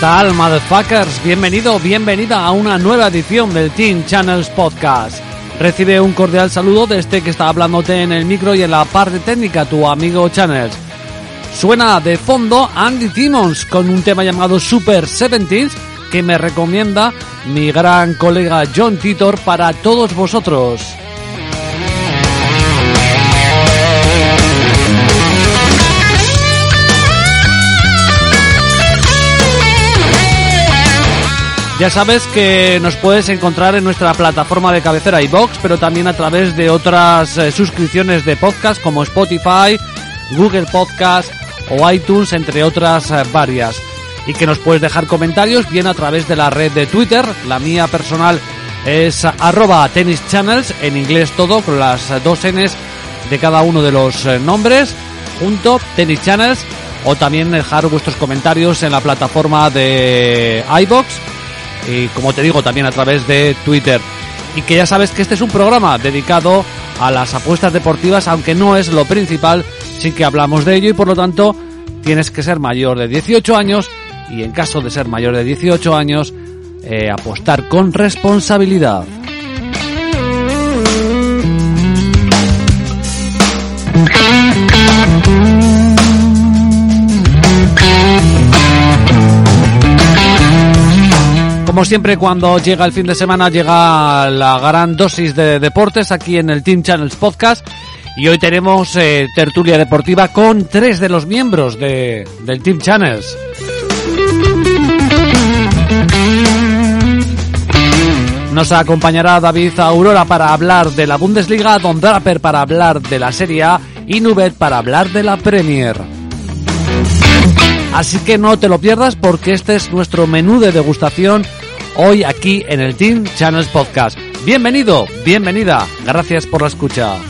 Tal, motherfuckers? Bienvenido, bienvenida a una nueva edición del Team Channels Podcast. Recibe un cordial saludo de este que está hablándote en el micro y en la parte técnica, tu amigo Channels. Suena de fondo Andy Timmons con un tema llamado Super 70s que me recomienda mi gran colega John Titor para todos vosotros. Ya sabes que nos puedes encontrar en nuestra plataforma de cabecera iBox, pero también a través de otras eh, suscripciones de podcast como Spotify, Google Podcast o iTunes, entre otras eh, varias. Y que nos puedes dejar comentarios bien a través de la red de Twitter. La mía personal es arroba tennis channels, en inglés todo, con las dos Ns de cada uno de los eh, nombres, junto, tennis channels, o también dejar vuestros comentarios en la plataforma de iBox y como te digo también a través de Twitter. Y que ya sabes que este es un programa dedicado a las apuestas deportivas, aunque no es lo principal, sí que hablamos de ello y por lo tanto tienes que ser mayor de 18 años y en caso de ser mayor de 18 años eh, apostar con responsabilidad. Como siempre, cuando llega el fin de semana, llega la gran dosis de deportes aquí en el Team Channels Podcast. Y hoy tenemos eh, tertulia deportiva con tres de los miembros de, del Team Channels. Nos acompañará David Aurora para hablar de la Bundesliga, Don Draper para hablar de la Serie A y Nubet para hablar de la Premier. Así que no te lo pierdas porque este es nuestro menú de degustación hoy aquí en el Team Channels Podcast. Bienvenido, bienvenida, gracias por la escucha.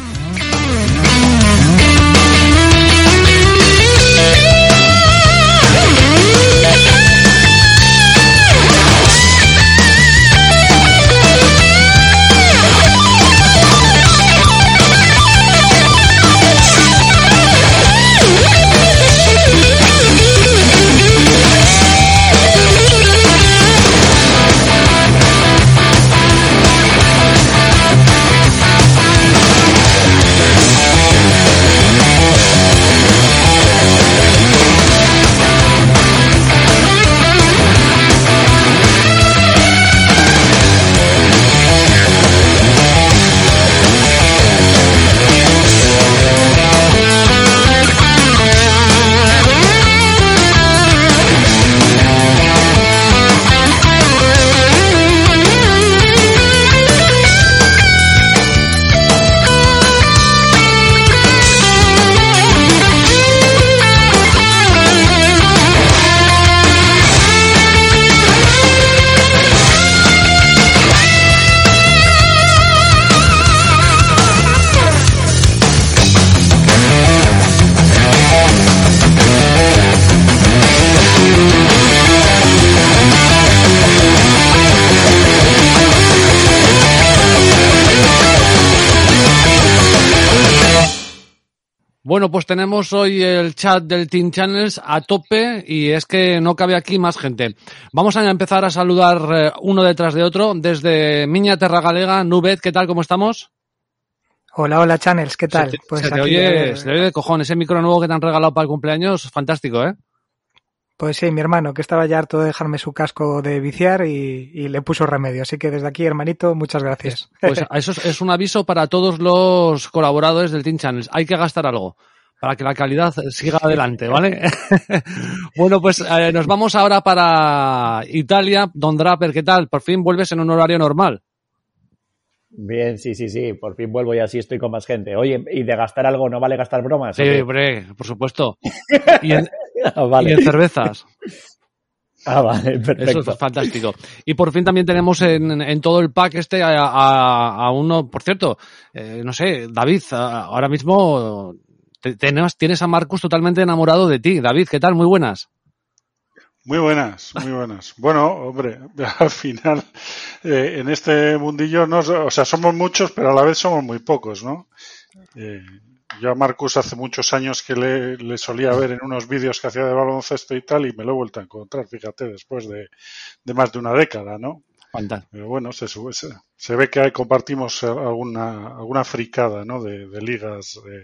Bueno, pues tenemos hoy el chat del Team Channels a tope y es que no cabe aquí más gente. Vamos a empezar a saludar eh, uno detrás de otro desde Miña Terra Galega. Nubet, ¿qué tal? ¿Cómo estamos? Hola, hola Channels, ¿qué tal? Se te, se te oye, se te oye de cojones. Ese micro nuevo que te han regalado para el cumpleaños, fantástico, ¿eh? Pues sí, mi hermano, que estaba ya harto de dejarme su casco de viciar y, y le puso remedio. Así que desde aquí, hermanito, muchas gracias. Pues eso es, es un aviso para todos los colaboradores del Team Channels. Hay que gastar algo para que la calidad siga adelante, ¿vale? bueno, pues eh, nos vamos ahora para Italia. Don Draper, ¿qué tal? Por fin vuelves en un horario normal. Bien, sí, sí, sí, por fin vuelvo y así estoy con más gente. Oye, ¿y de gastar algo no vale gastar bromas? Sí, hombre, por supuesto. Y en, ah, vale. y en cervezas. Ah, vale, perfecto. Eso es fantástico. Y por fin también tenemos en, en todo el pack este a, a, a uno, por cierto, eh, no sé, David, ahora mismo tienes, tienes a Marcus totalmente enamorado de ti. David, ¿qué tal? Muy buenas. Muy buenas, muy buenas. Bueno, hombre, al final, eh, en este mundillo, no, o sea, somos muchos, pero a la vez somos muy pocos, ¿no? Eh, yo a Marcus hace muchos años que le, le, solía ver en unos vídeos que hacía de baloncesto y tal, y me lo he vuelto a encontrar, fíjate, después de, de más de una década, ¿no? Pero bueno, se, se, se ve que ahí compartimos alguna, alguna fricada, ¿no? De, de ligas, de,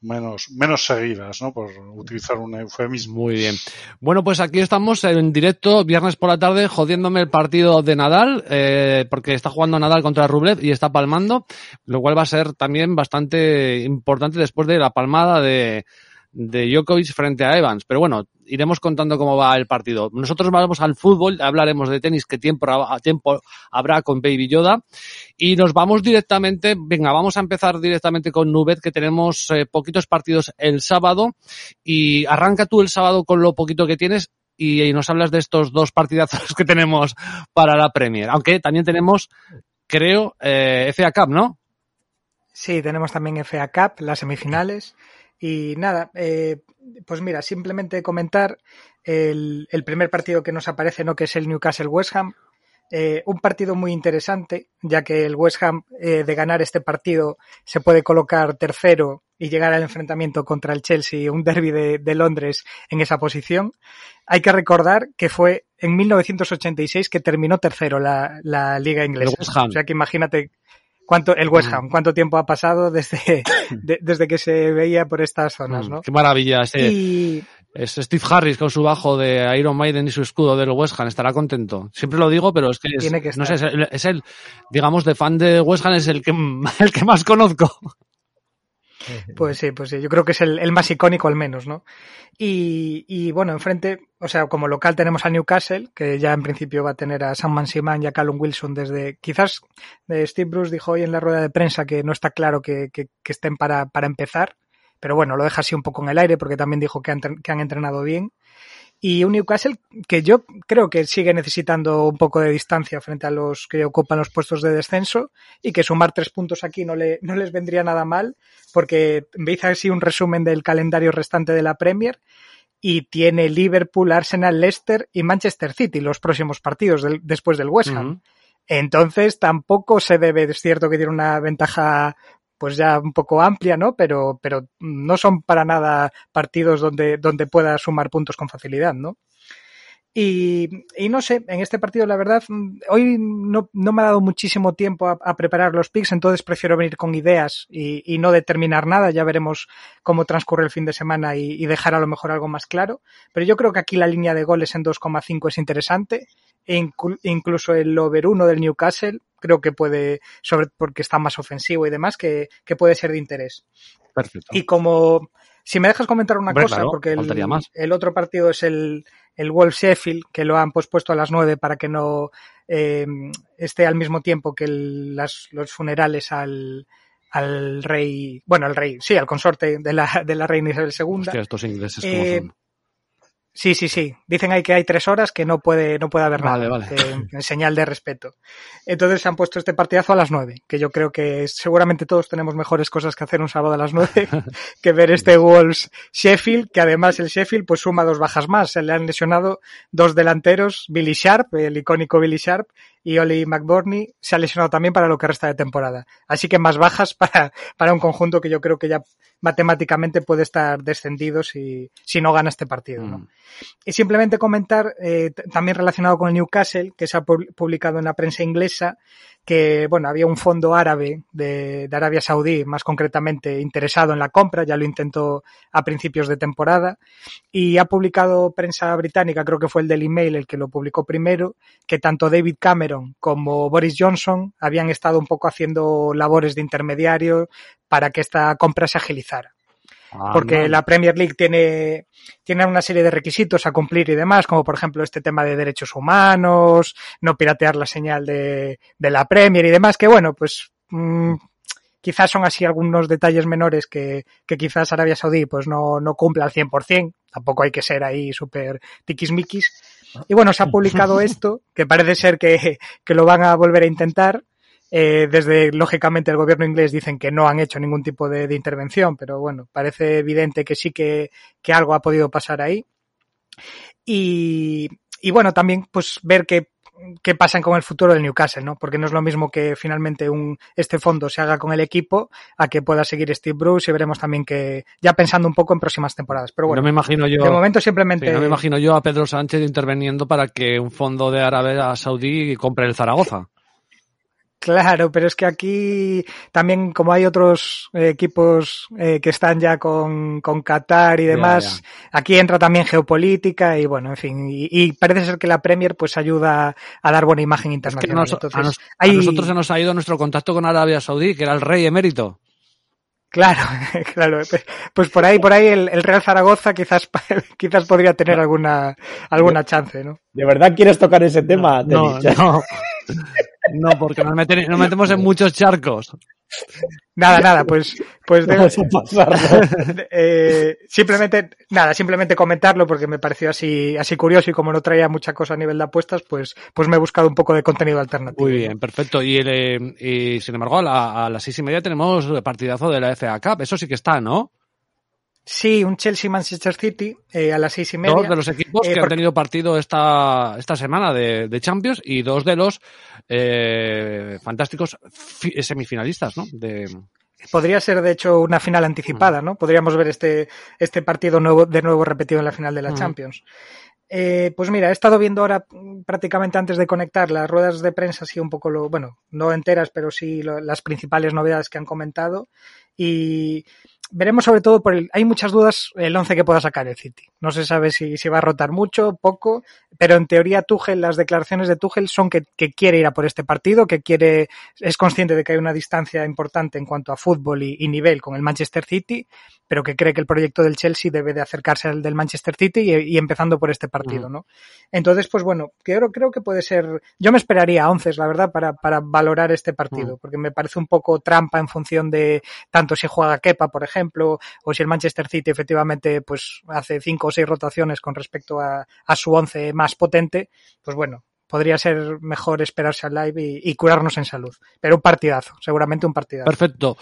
menos, menos seguidas, ¿no? Por utilizar un eufemismo. Muy bien. Bueno, pues aquí estamos en directo, viernes por la tarde, jodiéndome el partido de Nadal, eh, porque está jugando Nadal contra Rublev y está palmando, lo cual va a ser también bastante importante después de la palmada de, de Djokovic frente a Evans. Pero bueno, iremos contando cómo va el partido. Nosotros vamos al fútbol, hablaremos de tenis, que tiempo, tiempo habrá con Baby Yoda. Y nos vamos directamente, venga, vamos a empezar directamente con Nubet, que tenemos eh, poquitos partidos el sábado. Y arranca tú el sábado con lo poquito que tienes y, nos hablas de estos dos partidazos que tenemos para la Premier. Aunque también tenemos, creo, eh, FA Cup, ¿no? Sí, tenemos también FA Cup, las semifinales. Y nada, eh, pues mira, simplemente comentar el, el, primer partido que nos aparece, ¿no? Que es el Newcastle West Ham. Eh, un partido muy interesante, ya que el West Ham, eh, de ganar este partido, se puede colocar tercero y llegar al enfrentamiento contra el Chelsea, un derby de, de, Londres en esa posición. Hay que recordar que fue en 1986 que terminó tercero la, la liga inglesa. O sea que imagínate cuánto el West Ham, cuánto tiempo ha pasado desde, de, desde que se veía por estas zonas, ¿no? Qué maravilla este. Y... Es Steve Harris con su bajo de Iron Maiden y su escudo del West Ham, estará contento. Siempre lo digo, pero es que, es, que no sé, es el, es el, digamos, de fan de West Ham es el que, el que más conozco. Pues sí, pues sí, yo creo que es el, el más icónico al menos, ¿no? Y, y, bueno, enfrente, o sea, como local tenemos a Newcastle, que ya en principio va a tener a Sam Mansiman y a Callum Wilson desde, quizás Steve Bruce dijo hoy en la rueda de prensa que no está claro que, que, que estén para, para empezar, pero bueno, lo deja así un poco en el aire porque también dijo que han, que han entrenado bien y un Newcastle que yo creo que sigue necesitando un poco de distancia frente a los que ocupan los puestos de descenso y que sumar tres puntos aquí no, le, no les vendría nada mal porque veis así un resumen del calendario restante de la Premier y tiene Liverpool, Arsenal, Leicester y Manchester City los próximos partidos del, después del West Ham. Uh -huh. Entonces tampoco se debe, es cierto que tiene una ventaja pues ya un poco amplia, ¿no? Pero, pero no son para nada partidos donde, donde pueda sumar puntos con facilidad, ¿no? Y, y, no sé, en este partido la verdad, hoy no, no me ha dado muchísimo tiempo a, preparar los picks, entonces prefiero venir con ideas y, y, no determinar nada, ya veremos cómo transcurre el fin de semana y, y, dejar a lo mejor algo más claro. Pero yo creo que aquí la línea de goles en 2,5 es interesante, e inclu incluso el over 1 del Newcastle creo que puede, sobre porque está más ofensivo y demás, que, que puede ser de interés. Perfecto. Y como, si me dejas comentar una Hombre, cosa, claro, porque el, el, otro partido es el, el Wolf Sheffield, que lo han pospuesto a las 9 para que no eh, esté al mismo tiempo que el, las, los funerales al, al rey, bueno, al rey, sí, al consorte de la, de la reina Isabel II. Hostia, estos ingleses eh, son. Sí, sí, sí. Dicen ahí que hay tres horas que no puede, no puede haber vale, nada. Vale. Eh, en señal de respeto. Entonces se han puesto este partidazo a las nueve, que yo creo que seguramente todos tenemos mejores cosas que hacer un sábado a las nueve que ver este Wolves Sheffield, que además el Sheffield pues suma dos bajas más. Se le han lesionado dos delanteros, Billy Sharp, el icónico Billy Sharp, y Oli McBurney se ha lesionado también para lo que resta de temporada. Así que más bajas para, para un conjunto que yo creo que ya matemáticamente puede estar descendido si, si no gana este partido. ¿no? Mm. Y simplemente comentar, eh, también relacionado con el Newcastle, que se ha publicado en la prensa inglesa, que bueno, había un fondo árabe de, Arabia Saudí, más concretamente interesado en la compra, ya lo intentó a principios de temporada, y ha publicado prensa británica, creo que fue el del email el que lo publicó primero, que tanto David Cameron como Boris Johnson habían estado un poco haciendo labores de intermediario para que esta compra se agilizara. Ah, porque no. la Premier League tiene, tiene una serie de requisitos a cumplir y demás, como por ejemplo este tema de derechos humanos, no piratear la señal de, de la Premier y demás, que bueno, pues mmm, quizás son así algunos detalles menores que, que quizás Arabia Saudí pues no, no cumple al 100%, tampoco hay que ser ahí súper tiquismiquis. Y bueno, se ha publicado esto, que parece ser que, que lo van a volver a intentar, eh, desde, lógicamente, el gobierno inglés dicen que no han hecho ningún tipo de, de intervención, pero bueno, parece evidente que sí que, que algo ha podido pasar ahí. Y, y, bueno, también pues ver qué, qué pasa con el futuro del Newcastle, ¿no? Porque no es lo mismo que finalmente un, este fondo se haga con el equipo a que pueda seguir Steve Bruce y veremos también que, ya pensando un poco en próximas temporadas. Pero bueno, no me imagino yo, de momento simplemente... Sí, no me imagino yo a Pedro Sánchez interviniendo para que un fondo de Arabia Saudí compre el Zaragoza. Claro, pero es que aquí también, como hay otros eh, equipos eh, que están ya con, con Qatar y demás, yeah, yeah. aquí entra también geopolítica y bueno, en fin, y, y, parece ser que la Premier pues ayuda a dar buena imagen internacional. Es que nos, Entonces, a, nos, hay... a, nosotros se nos ha ido nuestro contacto con Arabia Saudí, que era el rey emérito. Claro, claro. Pues por ahí, por ahí el, el, Real Zaragoza quizás, quizás podría tener alguna, alguna chance, ¿no? ¿De verdad quieres tocar ese tema? No, no, no. Porque nos, meten, nos, metemos en muchos charcos. Nada, nada, pues, pues debo, eh, simplemente, nada, simplemente comentarlo porque me pareció así, así curioso y como no traía mucha cosa a nivel de apuestas, pues, pues me he buscado un poco de contenido alternativo. Muy bien, perfecto. Y, el, eh, y sin embargo, a, la, a las seis y media tenemos partidazo de la FA Cup. Eso sí que está, ¿no? Sí, un Chelsea-Manchester City eh, a las seis y media. Dos de los equipos eh, que han tenido partido esta, esta semana de, de Champions y dos de los eh, fantásticos semifinalistas, ¿no? De... Podría ser, de hecho, una final anticipada, ¿no? Podríamos ver este, este partido nuevo, de nuevo repetido en la final de la Champions. Eh, pues mira, he estado viendo ahora prácticamente antes de conectar las ruedas de prensa, así un poco lo, bueno, no enteras, pero sí lo, las principales novedades que han comentado. Y veremos sobre todo por el, hay muchas dudas el 11 que pueda sacar el City. No se sabe si, si va a rotar mucho, poco, pero en teoría Tuchel, las declaraciones de Tuchel son que, quiere ir a por este partido, que quiere, es consciente de que hay una distancia importante en cuanto a fútbol y nivel con el Manchester City, pero que cree que el proyecto del Chelsea debe de acercarse al del Manchester City y, y empezando por este partido, ¿no? Entonces, pues bueno, creo, creo que puede ser, yo me esperaría a 11, la verdad, para, para valorar este partido, porque me parece un poco trampa en función de tanto si juega Kepa, por ejemplo, o si el Manchester City efectivamente pues hace cinco o seis rotaciones con respecto a, a su once más potente, pues bueno, podría ser mejor esperarse al live y, y, curarnos en salud. Pero un partidazo, seguramente un partidazo. Perfecto.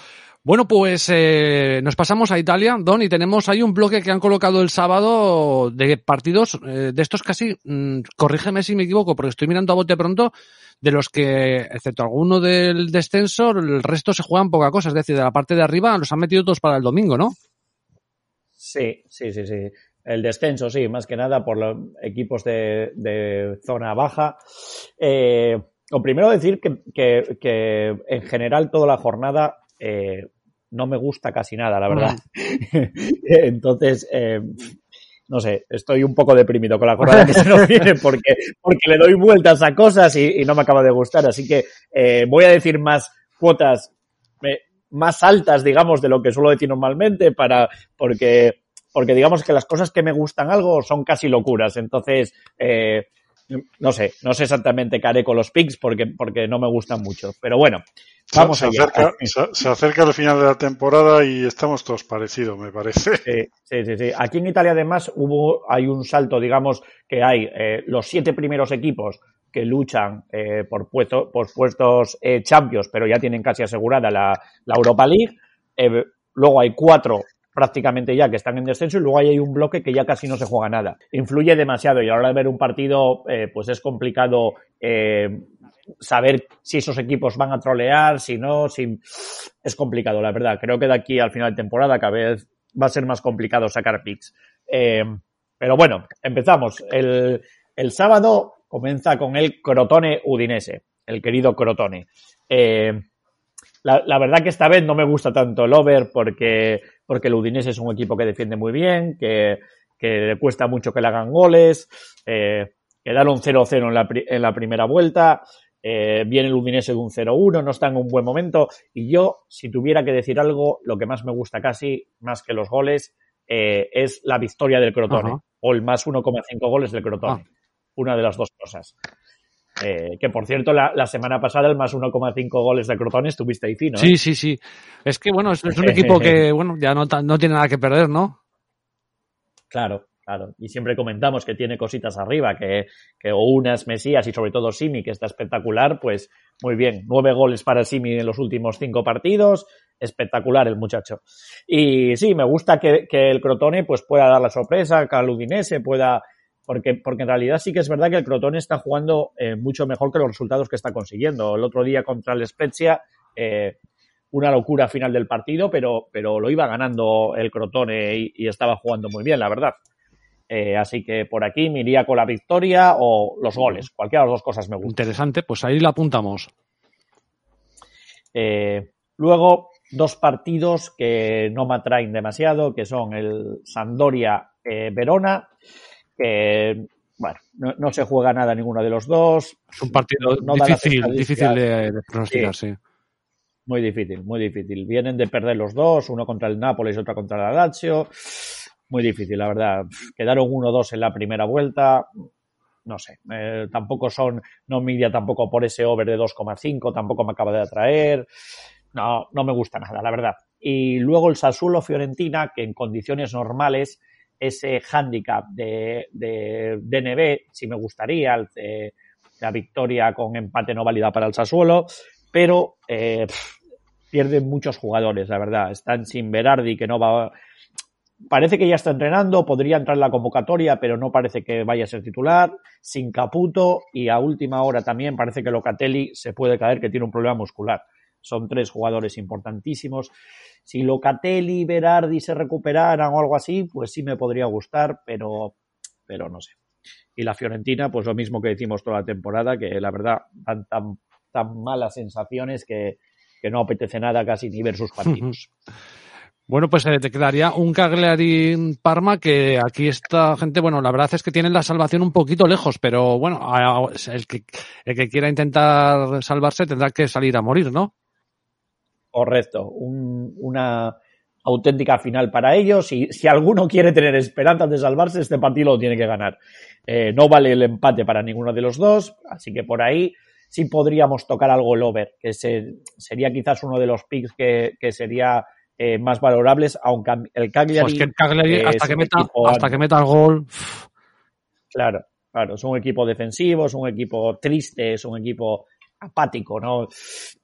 Bueno, pues eh, nos pasamos a Italia, Don, y tenemos ahí un bloque que han colocado el sábado de partidos eh, de estos casi, mmm, corrígeme si me equivoco, porque estoy mirando a bote pronto, de los que, excepto alguno del descenso, el resto se juegan poca cosa, es decir, de la parte de arriba los han metido todos para el domingo, ¿no? Sí, sí, sí, sí. El descenso, sí, más que nada por los equipos de, de zona baja. Eh, lo primero decir que, que, que, en general toda la jornada eh, no me gusta casi nada, la verdad. Entonces, eh, no sé, estoy un poco deprimido con la jornada que se nos viene porque, porque le doy vueltas a cosas y, y no me acaba de gustar. Así que eh, voy a decir más cuotas eh, más altas, digamos, de lo que suelo decir normalmente para, porque, porque digamos que las cosas que me gustan algo son casi locuras. Entonces, eh, no sé, no sé exactamente qué haré con los picks porque, porque no me gustan mucho. Pero bueno, vamos se, allá. Acerca, se, se, acerca el final de la temporada y estamos todos parecidos, me parece. Sí, sí, sí, sí. Aquí en Italia además hubo, hay un salto, digamos, que hay eh, los siete primeros equipos que luchan eh, por, puesto, por puestos eh, champions, pero ya tienen casi asegurada la, la Europa League. Luego hay cuatro prácticamente ya que están en descenso y luego hay un bloque que ya casi no se juega nada. Influye demasiado y a la hora de ver un partido, eh, pues es complicado eh, saber si esos equipos van a trolear, si no, si es complicado, la verdad. Creo que de aquí al final de temporada cada vez va a ser más complicado sacar picks. Eh, pero bueno, empezamos. El, el, sábado comienza con el Crotone Udinese, el querido Crotone. Eh, la, la, verdad que esta vez no me gusta tanto el over porque, porque el Udinese es un equipo que defiende muy bien, que, que le cuesta mucho que le hagan goles, eh, quedaron 0-0 en la, en la primera vuelta. Eh, viene el Udinese de un 0-1, no está en un buen momento. Y yo, si tuviera que decir algo, lo que más me gusta casi, más que los goles, eh, es la victoria del Crotone. Ajá. O el más 1,5 goles del Crotone. Ah. Una de las dos cosas. Eh, que por cierto, la, la, semana pasada el más 1,5 goles de Crotone estuviste ahí fino. ¿eh? Sí, sí, sí. Es que bueno, es, es un equipo que bueno ya no, no tiene nada que perder, ¿no? Claro, Claro, y siempre comentamos que tiene cositas arriba, que, que unas Mesías y sobre todo Simi, que está espectacular, pues muy bien, nueve goles para Simi en los últimos cinco partidos, espectacular el muchacho. Y sí, me gusta que, que el Crotone pues pueda dar la sorpresa, que el Udinese pueda, porque, porque en realidad sí que es verdad que el Crotone está jugando eh, mucho mejor que los resultados que está consiguiendo. El otro día contra el Spezia, eh, una locura final del partido, pero, pero lo iba ganando el Crotone y, y estaba jugando muy bien, la verdad. Eh, así que por aquí me iría con la victoria o los goles. Cualquiera de las dos cosas me gusta. Interesante, pues ahí la apuntamos. Eh, luego, dos partidos que no me atraen demasiado, que son el Sandoria-Verona, que bueno, no, no, se juega nada ninguno de los dos. Es un partido no difícil, difícil de, de pronosticar, sí. sí. Muy difícil, muy difícil. Vienen de perder los dos, uno contra el Nápoles y otro contra la Lazio muy difícil, la verdad. Quedaron 1-2 en la primera vuelta. No sé, eh, tampoco son, no media tampoco por ese over de 2,5, tampoco me acaba de atraer. No, no me gusta nada, la verdad. Y luego el Sassuolo Fiorentina, que en condiciones normales, ese handicap de, de DNB, si me gustaría, la victoria con empate no válida para el Sassuolo, pero eh, pierden muchos jugadores, la verdad. Están sin Berardi, que no va, parece que ya está entrenando, podría entrar en la convocatoria, pero no parece que vaya a ser titular, sin Caputo y a última hora también parece que Locatelli se puede caer que tiene un problema muscular. Son tres jugadores importantísimos. Si Locatelli y Berardi se recuperaran o algo así, pues sí me podría gustar, pero, pero no sé. Y la Fiorentina, pues lo mismo que decimos toda la temporada, que la verdad dan tan, tan malas sensaciones que, que no apetece nada casi ni ver sus partidos. Bueno, pues eh, te quedaría un Cagliari Parma que aquí esta gente, bueno, la verdad es que tienen la salvación un poquito lejos, pero bueno, el que, el que quiera intentar salvarse tendrá que salir a morir, ¿no? Correcto, un, una auténtica final para ellos y si alguno quiere tener esperanzas de salvarse, este partido lo tiene que ganar. Eh, no vale el empate para ninguno de los dos, así que por ahí sí podríamos tocar algo el over, que se, sería quizás uno de los picks que, que sería eh, más valorables, aunque el Cagliari... Pues que el Cagliari eh, hasta, que meta, hasta que meta el gol... Claro, claro, es un equipo defensivo, es un equipo triste, es un equipo apático, ¿no?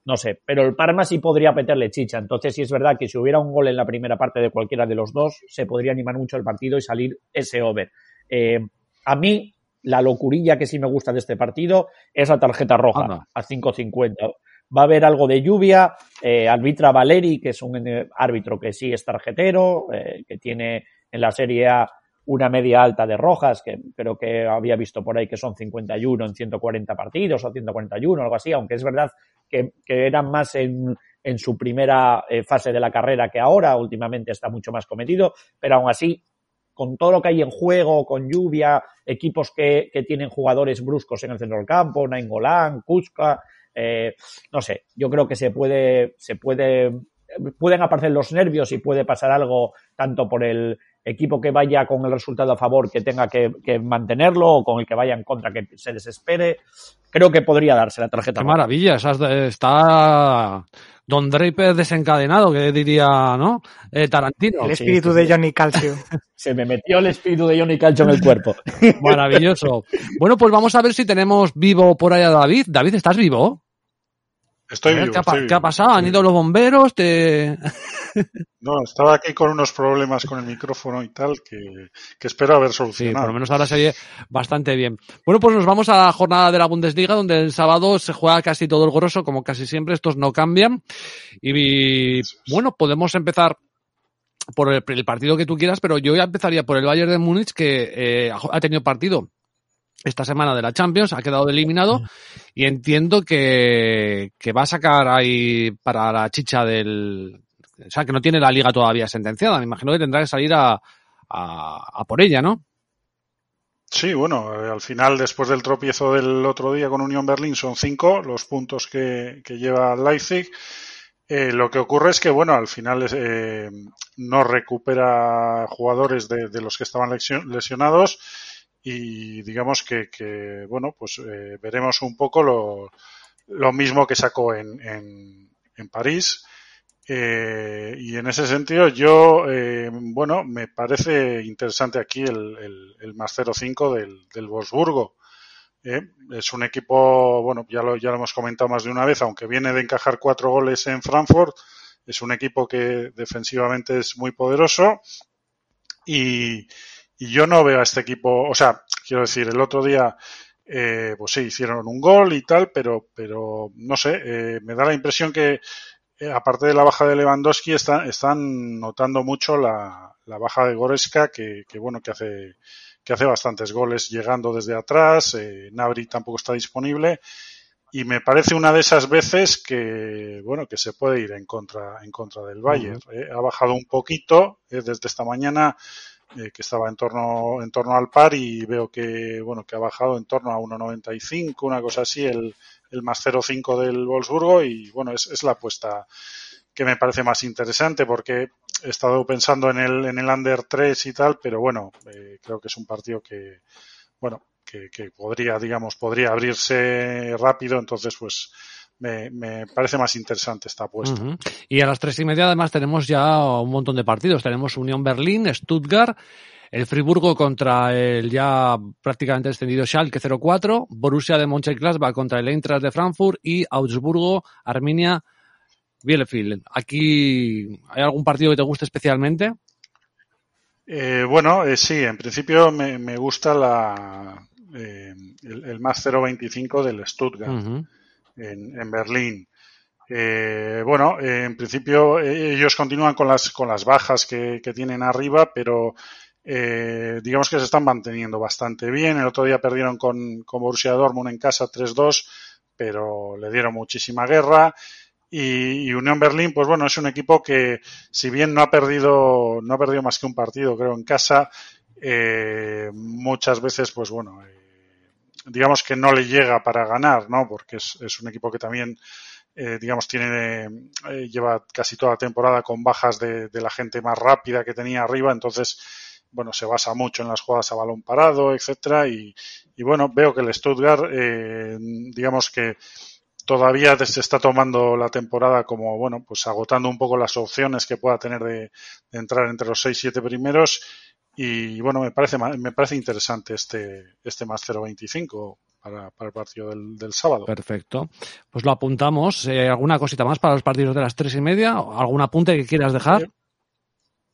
No sé, pero el Parma sí podría meterle chicha. Entonces, sí es verdad que si hubiera un gol en la primera parte de cualquiera de los dos, se podría animar mucho el partido y salir ese over. Eh, a mí, la locurilla que sí me gusta de este partido es la tarjeta roja Anda. a 5.50 va a haber algo de lluvia. Eh, arbitra Valeri, que es un eh, árbitro que sí es tarjetero, eh, que tiene en la Serie A una media alta de rojas, que creo que había visto por ahí que son 51 en 140 partidos o 141, algo así, aunque es verdad que, que eran más en, en su primera eh, fase de la carrera que ahora, últimamente está mucho más cometido, pero aún así, con todo lo que hay en juego, con lluvia, equipos que, que tienen jugadores bruscos en el centro del campo, Nainggolan, Kuzka, eh, no sé, yo creo que se puede, se puede, pueden aparecer los nervios y puede pasar algo tanto por el equipo que vaya con el resultado a favor que tenga que, que mantenerlo o con el que vaya en contra que se desespere. Creo que podría darse la tarjeta. Qué maravilla, está Don Draper desencadenado, que diría, ¿no? Eh, Tarantino. El espíritu sí, de Johnny Calcio. Se me metió el espíritu de Johnny Calcio en el cuerpo. Maravilloso. Bueno, pues vamos a ver si tenemos vivo por ahí a David. David, ¿estás vivo? Estoy vivo. ¿Qué ha, qué pasado? ¿Han ido los bomberos? ¿Te... No, estaba aquí con unos problemas con el micrófono y tal que, que espero haber Sí, solucionado. por lo menos ahora se oye bastante bien. Bueno, pues nos vamos a la jornada de la Bundesliga, donde el sábado se juega casi todo el grosso, como casi siempre, estos no cambian. Y bueno, podemos empezar por el, el partido que tú quieras, pero yo ya empezaría por el Bayern de Múnich, que eh, ha tenido partido esta semana de la Champions, ha quedado eliminado y entiendo que, que va a sacar ahí para la chicha del... O sea, que no tiene la liga todavía sentenciada. Me imagino que tendrá que salir a, a, a por ella, ¿no? Sí, bueno, eh, al final, después del tropiezo del otro día con Unión Berlín, son cinco los puntos que, que lleva Leipzig. Eh, lo que ocurre es que, bueno, al final eh, no recupera jugadores de, de los que estaban lesio- lesionados y digamos que, que, bueno, pues eh, veremos un poco lo, lo mismo que sacó en, en, en París. Eh, y en ese sentido, yo, eh, bueno, me parece interesante aquí el, el, el más 0-5 del, del Wolfsburgo. Eh, es un equipo, bueno, ya lo, ya lo hemos comentado más de una vez, aunque viene de encajar cuatro goles en Frankfurt, es un equipo que defensivamente es muy poderoso y, y yo no veo a este equipo, o sea, quiero decir, el otro día, eh, pues sí, hicieron un gol y tal, pero, pero no sé, eh, me da la impresión que eh, aparte de la baja de Lewandowski, está- están notando mucho la, la baja de Goreska, que, que, bueno, que hace, que hace bastantes goles llegando desde atrás, eh, Nabri tampoco está disponible, y me parece una de esas veces que, bueno, que se puede ir en contra, en contra del Bayern. eh. Ha bajado un poquito eh, desde esta mañana, eh, que estaba en torno, en torno al par, y veo que, bueno, que ha bajado en torno a 1,95, una cosa así, el, el más 0,5 del Wolfsburgo, y bueno, es, es la apuesta que me parece más interesante porque he estado pensando en el, en el Under 3 y tal, pero bueno, eh, creo que es un partido que, bueno, que, que podría, digamos, podría abrirse rápido, entonces pues me, me parece más interesante esta apuesta. Y a las tres y media además tenemos ya un montón de partidos. Tenemos Unión Berlín, Stuttgart, el Friburgo contra el ya prácticamente extendido Schalke 04, Borussia de Mönchengladbach contra el Eintracht de Frankfurt y Augsburgo, Arminia, Bielefeld. Aquí, ¿hay algún partido que te guste especialmente? Eh, bueno, eh, sí, en principio me, me gusta la, eh, el, el más 0.25 del Stuttgart. En, en Berlín. Eh, bueno, eh, en principio eh, ellos continúan con las, con las bajas que, que tienen arriba, pero eh, digamos que se están manteniendo bastante bien. El otro día perdieron con, con Borussia Dortmund en casa 3-2, pero le dieron muchísima guerra. Y, y Unión Berlín, pues bueno, es un equipo que, si bien no ha perdido, no ha perdido más que un partido, creo, en casa, muchas veces, pues bueno, digamos que no le llega para ganar, ¿no? Porque es, es un equipo que también, eh, digamos, tiene, eh, lleva casi toda la temporada con bajas de, de la gente más rápida que tenía arriba, entonces, bueno, se basa mucho en las jugadas a balón parado, etcétera, y, y bueno, veo que el Stuttgart, eh, digamos que todavía se está tomando la temporada como, bueno, pues agotando un poco las opciones que pueda tener de, de entrar entre los 6-7 primeros y bueno, me parece me parece interesante este, este más 0.25 para, para el partido del, del sábado. Perfecto. Pues lo apuntamos. Eh, ¿Alguna cosita más para los partidos de las tres y media? ¿Algún apunte que quieras dejar?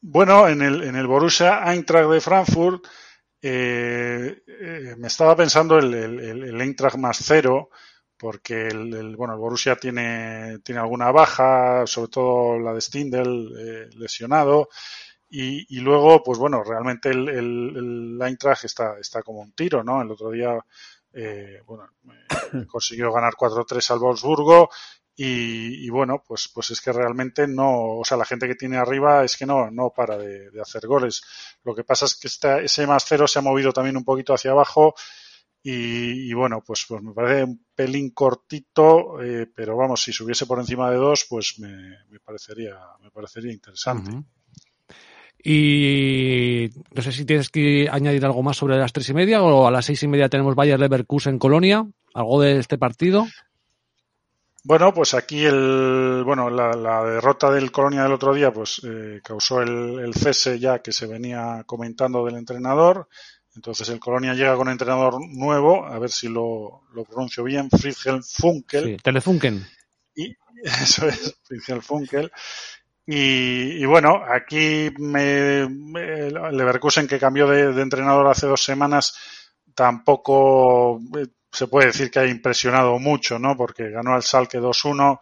Bueno, en el, en el Borussia Eintracht de Frankfurt eh, eh, me estaba pensando el, el, Eintracht más cero porque el, el- bueno el Borussia tiene tiene alguna baja, sobre todo la de Stindl eh, lesionado y, y luego pues bueno realmente el, el, el Eintracht está está como un tiro, ¿no? El otro día eh, bueno eh, consiguió ganar 4-3 al Wolfsburgo y, y, bueno, pues, pues es que realmente no, o sea, la gente que tiene arriba es que no, no para de, de hacer goles. Lo que pasa es que esta, ese más cero se ha movido también un poquito hacia abajo y, y bueno, pues, pues me parece un pelín cortito, eh, pero vamos, si subiese por encima de dos, pues me, me parecería, me parecería interesante. Y no sé si tienes que añadir algo más sobre las tres y media o a las seis y media tenemos Bayer Leverkusen Colonia. ¿Algo de este partido? Bueno, pues aquí el, bueno, la, la derrota del Colonia del otro día, pues eh, causó el, el cese ya que se venía comentando del entrenador. Entonces el Colonia llega con entrenador nuevo, a ver si lo, lo pronuncio bien, Friedhelm Funkel. Sí, Telefunken. y eso es, Fritzl Funkel. Y, y, bueno, aquí me, Leverkusen que cambió de, entrenador hace dos semanas tampoco eh, se puede decir que ha impresionado mucho, ¿no? Porque ganó al Salke 2-1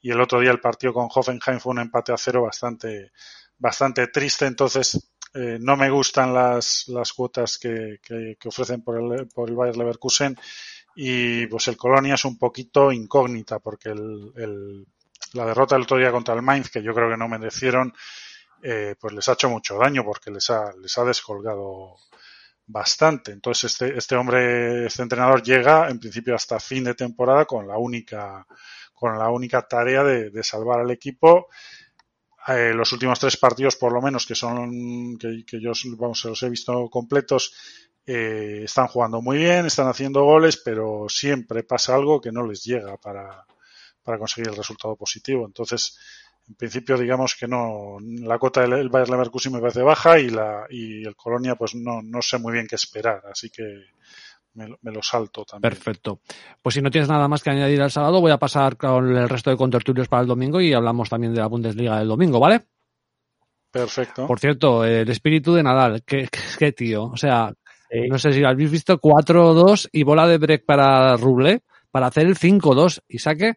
y el otro día el partido con Hoffenheim fue un empate a cero bastante, bastante triste. Entonces, eh, no me gustan las, las cuotas que, que, ofrecen por el, por el Bayer Leverkusen y pues el Colonia es un poquito incógnita porque el, el la derrota del otro día contra el Mainz, que yo creo que no merecieron, eh, pues les ha hecho mucho daño porque les ha, les ha descolgado bastante. Entonces este, este hombre, este entrenador llega en principio hasta fin de temporada con la única, con la única tarea de, salvar al equipo. Eh, los últimos tres partidos, por lo menos, que son, que, que yo vamos, los he visto completos, eh, están jugando muy bien, están haciendo goles, pero siempre pasa algo que no les llega para, para conseguir el resultado positivo. Entonces, en principio, digamos que no, la cota del Bayer Leverkusen me parece baja y, la, y el Colonia, pues no, no sé muy bien qué esperar. Así que me, me, lo salto también. Perfecto. Pues si no tienes nada más que añadir al sábado, voy a pasar con el resto de contertulios para el domingo y hablamos también de la Bundesliga del domingo, ¿vale? Perfecto. Por cierto, el espíritu de Nadal, qué, qué tío. O sea, sí. no sé si habéis visto 4-2 y bola de break para Ruble para hacer el 5-2 y saque.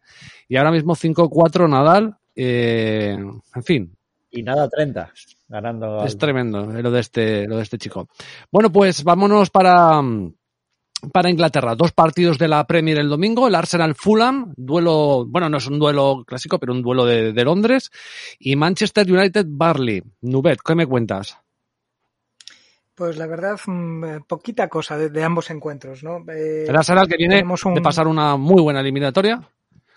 Y ahora mismo 5-4 Nadal. Eh, en fin. Y nada 30, ganando. Es tremendo lo de este, lo de este chico. Bueno, pues vámonos para, para Inglaterra. Dos partidos de la Premier el domingo. El Arsenal Fulham, duelo, bueno, no es un duelo clásico, pero un duelo de, de Londres. Y Manchester United Barley. Nubet, ¿qué me cuentas? Pues la verdad, mm, poquita cosa de, de ambos encuentros, ¿no? Eh, el Arsenal que viene un... de pasar una muy buena eliminatoria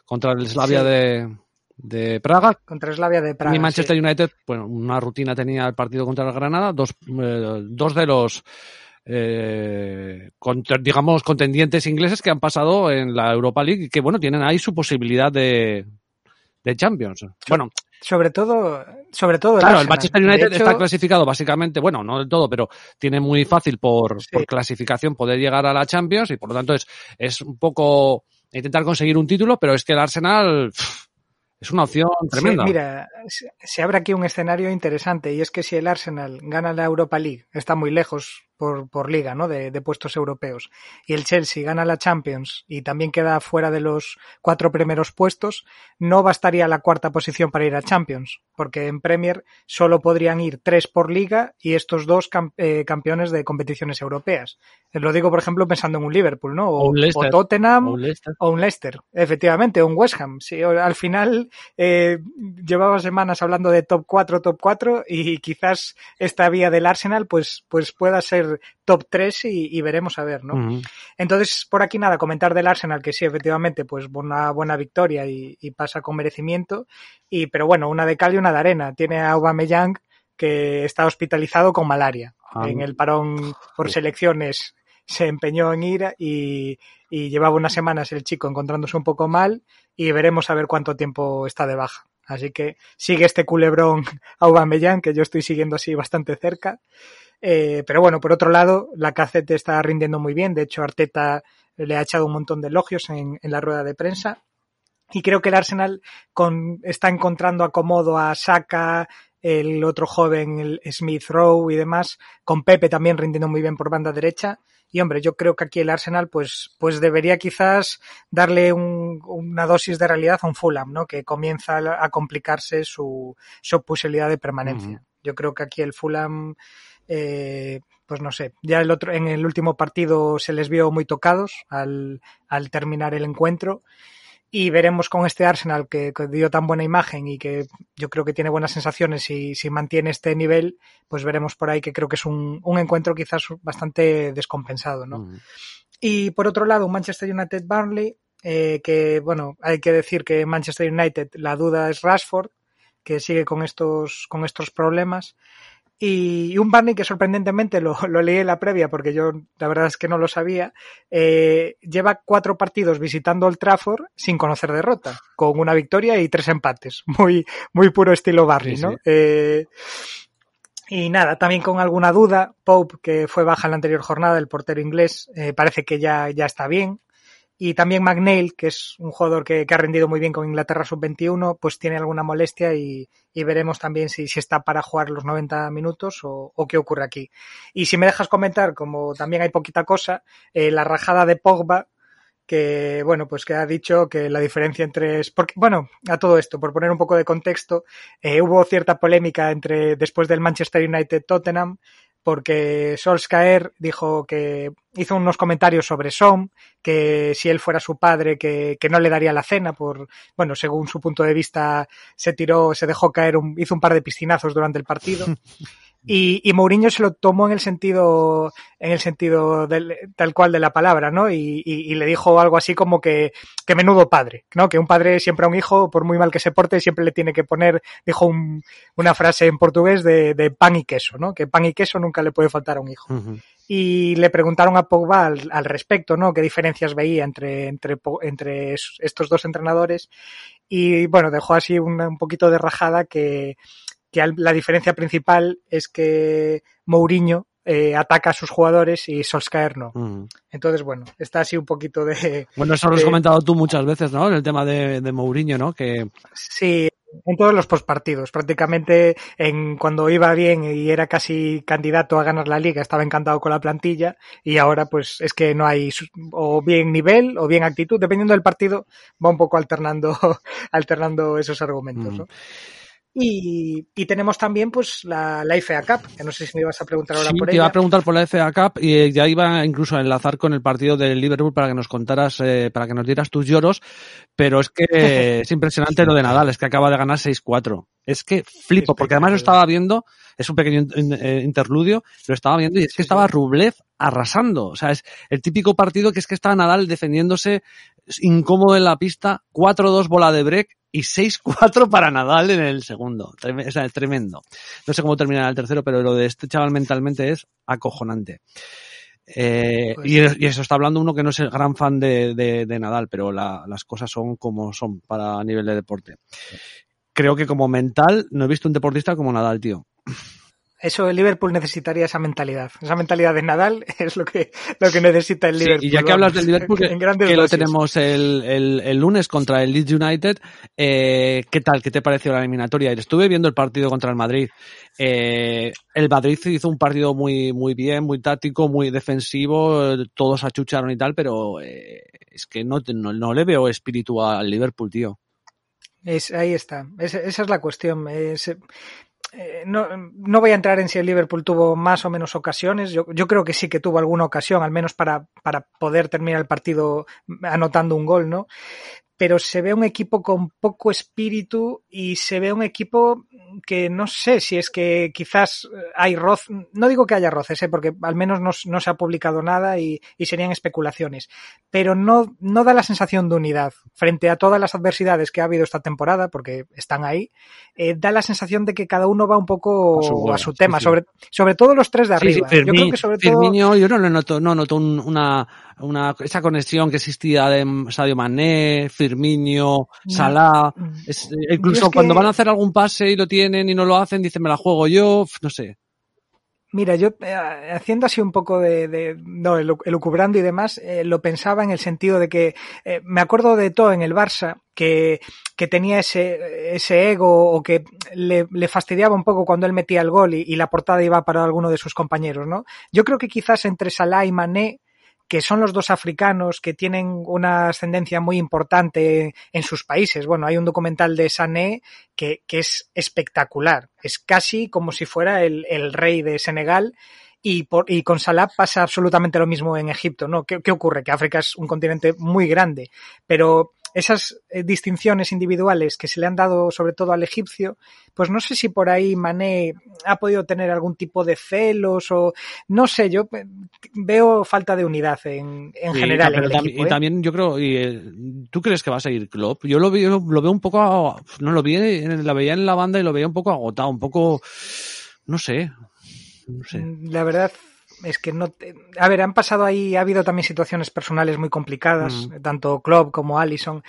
contra el Slavia sí. de, de Praga. Contra Slavia de Praga. Y Manchester sí. United, bueno, una rutina tenía el partido contra el Granada, dos, eh, dos de los eh, digamos contendientes ingleses que han pasado en la Europa League y que bueno tienen ahí su posibilidad de, de Champions. Bueno, sobre todo, sobre todo. Claro, el, Manchester United hecho... está clasificado básicamente, bueno, no del todo, pero tiene muy fácil por, sí. por, clasificación poder llegar a la Champions y por lo tanto es, es un poco intentar conseguir un título, pero es que el Arsenal pff, es una opción tremenda. Sí, mira, se abre aquí un escenario interesante y es que si el Arsenal gana la Europa League, está muy lejos por, por liga, ¿no? De, de, puestos europeos. Y el Chelsea gana la Champions y también queda fuera de los cuatro primeros puestos, no bastaría la cuarta posición para ir a Champions, porque en Premier solo podrían ir tres por liga y estos dos camp eh, campeones de competiciones europeas. Lo digo, por ejemplo, pensando en un Liverpool, ¿no? O, o, un o Tottenham o un, o un, Leicester. Efectivamente, o un West Ham. Sí, al final eh, llevaba semanas hablando de top 4, top 4 y quizás esta vía del Arsenal pues, pues pueda ser top 3 y, y veremos a ver, ¿no? Uh -huh. Entonces, por aquí nada, comentar del Arsenal que sí, efectivamente, pues una buena victoria y, y, pasa con merecimiento, y pero bueno, una de cal y una de arena. Tiene a Aubameyang que está hospitalizado con malaria. Ah. En el parón por selecciones se empeñó en ir y, y llevaba unas semanas el chico encontrándose un poco mal y veremos a ver cuánto tiempo está de baja. Así que sigue este culebrón Aubameyang que yo estoy siguiendo así bastante cerca. Eh, pero bueno, por otro lado, la Cacete está rindiendo muy bien. De hecho, Arteta le ha echado un montón de elogios en, la rueda de prensa. Y creo que el Arsenal está encontrando acomodo a Saka, el otro joven, el Smith Rowe y demás, con Pepe también rindiendo muy bien por banda derecha. Y hombre, yo creo que aquí el Arsenal pues, pues debería quizás darle un, una dosis de realidad a un Fulham, ¿no? Que comienza a complicarse su, su posibilidad de permanencia. Uh -huh. Yo creo que aquí el Fulham eh, pues no sé, ya el otro, en el último partido se les vio muy tocados al, al terminar el encuentro y veremos con este Arsenal que, que, dio tan buena imagen y que yo creo que tiene buenas sensaciones y si mantiene este nivel, pues veremos por ahí que creo que es un, un encuentro quizás bastante descompensado, ¿no? Mm. Y por otro lado, Manchester United Burnley, eh, que bueno, hay que decir que Manchester United la duda es Rashford, que sigue con estos, con estos problemas. Y un Barney que sorprendentemente lo, lo, leí en la previa porque yo la verdad es que no lo sabía, eh, lleva cuatro partidos visitando el Trafford sin conocer derrota, con una victoria y tres empates. Muy, muy puro estilo Barney, sí, ¿no? Sí. Eh, y nada, también con alguna duda, Pope, que fue baja en la anterior jornada, el portero inglés, eh, parece que ya, ya está bien. Y también McNeil, que es un jugador que, ha rendido muy bien con Inglaterra sub-21, pues tiene alguna molestia y, y veremos también si, si, está para jugar los 90 minutos o, o, qué ocurre aquí. Y si me dejas comentar, como también hay poquita cosa, eh, la rajada de Pogba, que bueno, pues que ha dicho que la diferencia entre porque bueno, a todo esto, por poner un poco de contexto, eh, hubo cierta polémica entre después del Manchester United Tottenham porque Solskjaer dijo que hizo unos comentarios sobre Som, que si él fuera su padre, que, que, no le daría la cena por, bueno, según su punto de vista, se tiró, se dejó caer, un, hizo un par de piscinazos durante el partido. Y, y Mourinho se lo tomó en el sentido, en el sentido del, tal cual de la palabra, ¿no? Y, y, y, le dijo algo así como que, que menudo padre, ¿no? Que un padre siempre a un hijo, por muy mal que se porte, siempre le tiene que poner, dijo un, una frase en portugués de, de, pan y queso, ¿no? Que pan y queso nunca le puede faltar a un hijo. Uh -huh. Y le preguntaron a Pogba al, al, respecto, ¿no? ¿Qué diferencias veía entre, entre, entre estos dos entrenadores? Y bueno, dejó así un, un poquito de rajada que, que la diferencia principal es que Mourinho eh, ataca a sus jugadores y Solskjaer no. Mm. Entonces, bueno, está así un poquito de... Bueno, eso lo has de, comentado tú muchas veces, ¿no? En el tema de, de Mourinho, ¿no? Que... Sí, en todos los postpartidos. Prácticamente en cuando iba bien y era casi candidato a ganar la liga, estaba encantado con la plantilla y ahora pues es que no hay o bien nivel o bien actitud, dependiendo del partido, va un poco alternando alternando esos argumentos, mm. Y, y, tenemos también pues la, la, FA Cup, que no sé si me ibas a preguntar ahora sí, por te ella. iba a preguntar por la FA Cup y ya iba incluso a enlazar con el partido del Liverpool para que nos contaras, eh, para que nos dieras tus lloros, pero es que es impresionante lo de Nadal, es que acaba de ganar 6-4. Es que flipo, porque además lo estaba viendo, es un pequeño eh, interludio, lo estaba viendo y es que estaba Rublev arrasando. O sea, es el típico partido que es que está Nadal defendiéndose incómodo en la pista, 4-2 bola de break y 6-4 para Nadal en el segundo. O sea, es tremendo. No sé cómo terminará el tercero, pero lo de este chaval mentalmente es acojonante. Eh, pues, y, y, eso está hablando uno que no es el gran fan de, de, de Nadal, pero la, las cosas son como son para nivel de deporte. Creo que como mental no he visto un deportista como Nadal, tío. Eso el Liverpool necesitaría esa mentalidad. Esa mentalidad de Nadal es lo que, lo que necesita el Liverpool. Sí, y ya que hablas del Liverpool, que, que lo tenemos el, el, el, lunes contra el Leeds United, eh, ¿qué tal? ¿Qué te pareció la eliminatoria? Estuve viendo el partido contra el Madrid. Eh, el Madrid hizo un partido muy, muy bien, muy táctico, muy defensivo, todos achucharon y tal, pero eh, es que no, no, no, le veo espíritu al Liverpool, tío. Es, ahí está. Es, esa es la cuestión. Es, eh, no, no, voy a entrar en si el Liverpool tuvo más o menos ocasiones. Yo, yo, creo que sí que tuvo alguna ocasión, al menos para, para poder terminar el partido anotando un gol, ¿no? Pero se ve un equipo con poco espíritu y se ve un equipo que no sé si es que quizás hay roces, no digo que haya roces, ¿eh? porque al menos no, no, se ha publicado nada y, y, serían especulaciones, pero no, no da la sensación de unidad frente a todas las adversidades que ha habido esta temporada, porque están ahí, eh, da la sensación de que cada uno va un poco a su, a su tema, sí, sí. Sobre, sobre todo los tres de arriba. Sí, yo creo que sobre todo... Firmino, yo no lo noto, no noto un, una, una, esa conexión que existía de Sadio Mané, Firmino, Salah, es, incluso es cuando van a hacer algún pase y lo tienen y no lo hacen, dicen me la juego yo, no sé. Mira, yo eh, haciendo así un poco de, de no, elucubrando y demás, eh, lo pensaba en el sentido de que eh, me acuerdo de todo en el Barça, que, que tenía ese, ese ego o que le, le, fastidiaba un poco cuando él metía el gol y, y, la portada iba para alguno de sus compañeros, ¿no? Yo creo que quizás entre Salah y Mané que son los dos africanos que tienen una ascendencia muy importante en sus países. Bueno, hay un documental de Sané que, que es espectacular. Es casi como si fuera el, el rey de Senegal. Y, por, y, con Salah pasa absolutamente lo mismo en Egipto, ¿no? ¿Qué, ¿Qué, ocurre? Que África es un continente muy grande, pero esas eh, distinciones individuales que se le han dado sobre todo al egipcio, pues no sé si por ahí Mané ha podido tener algún tipo de celos o no sé, yo eh, veo falta de unidad en, en sí, general. Pero en tam equipo, y también yo creo, y, eh, ¿tú crees que va a seguir Klopp? Yo lo veo, lo veo un poco, no lo vi, la veía en la banda y lo veía un poco agotado, un poco, no sé, no sé. La verdad, es que no te... a ver han pasado ahí ha habido también situaciones personales muy complicadas mm. tanto Klopp como Allison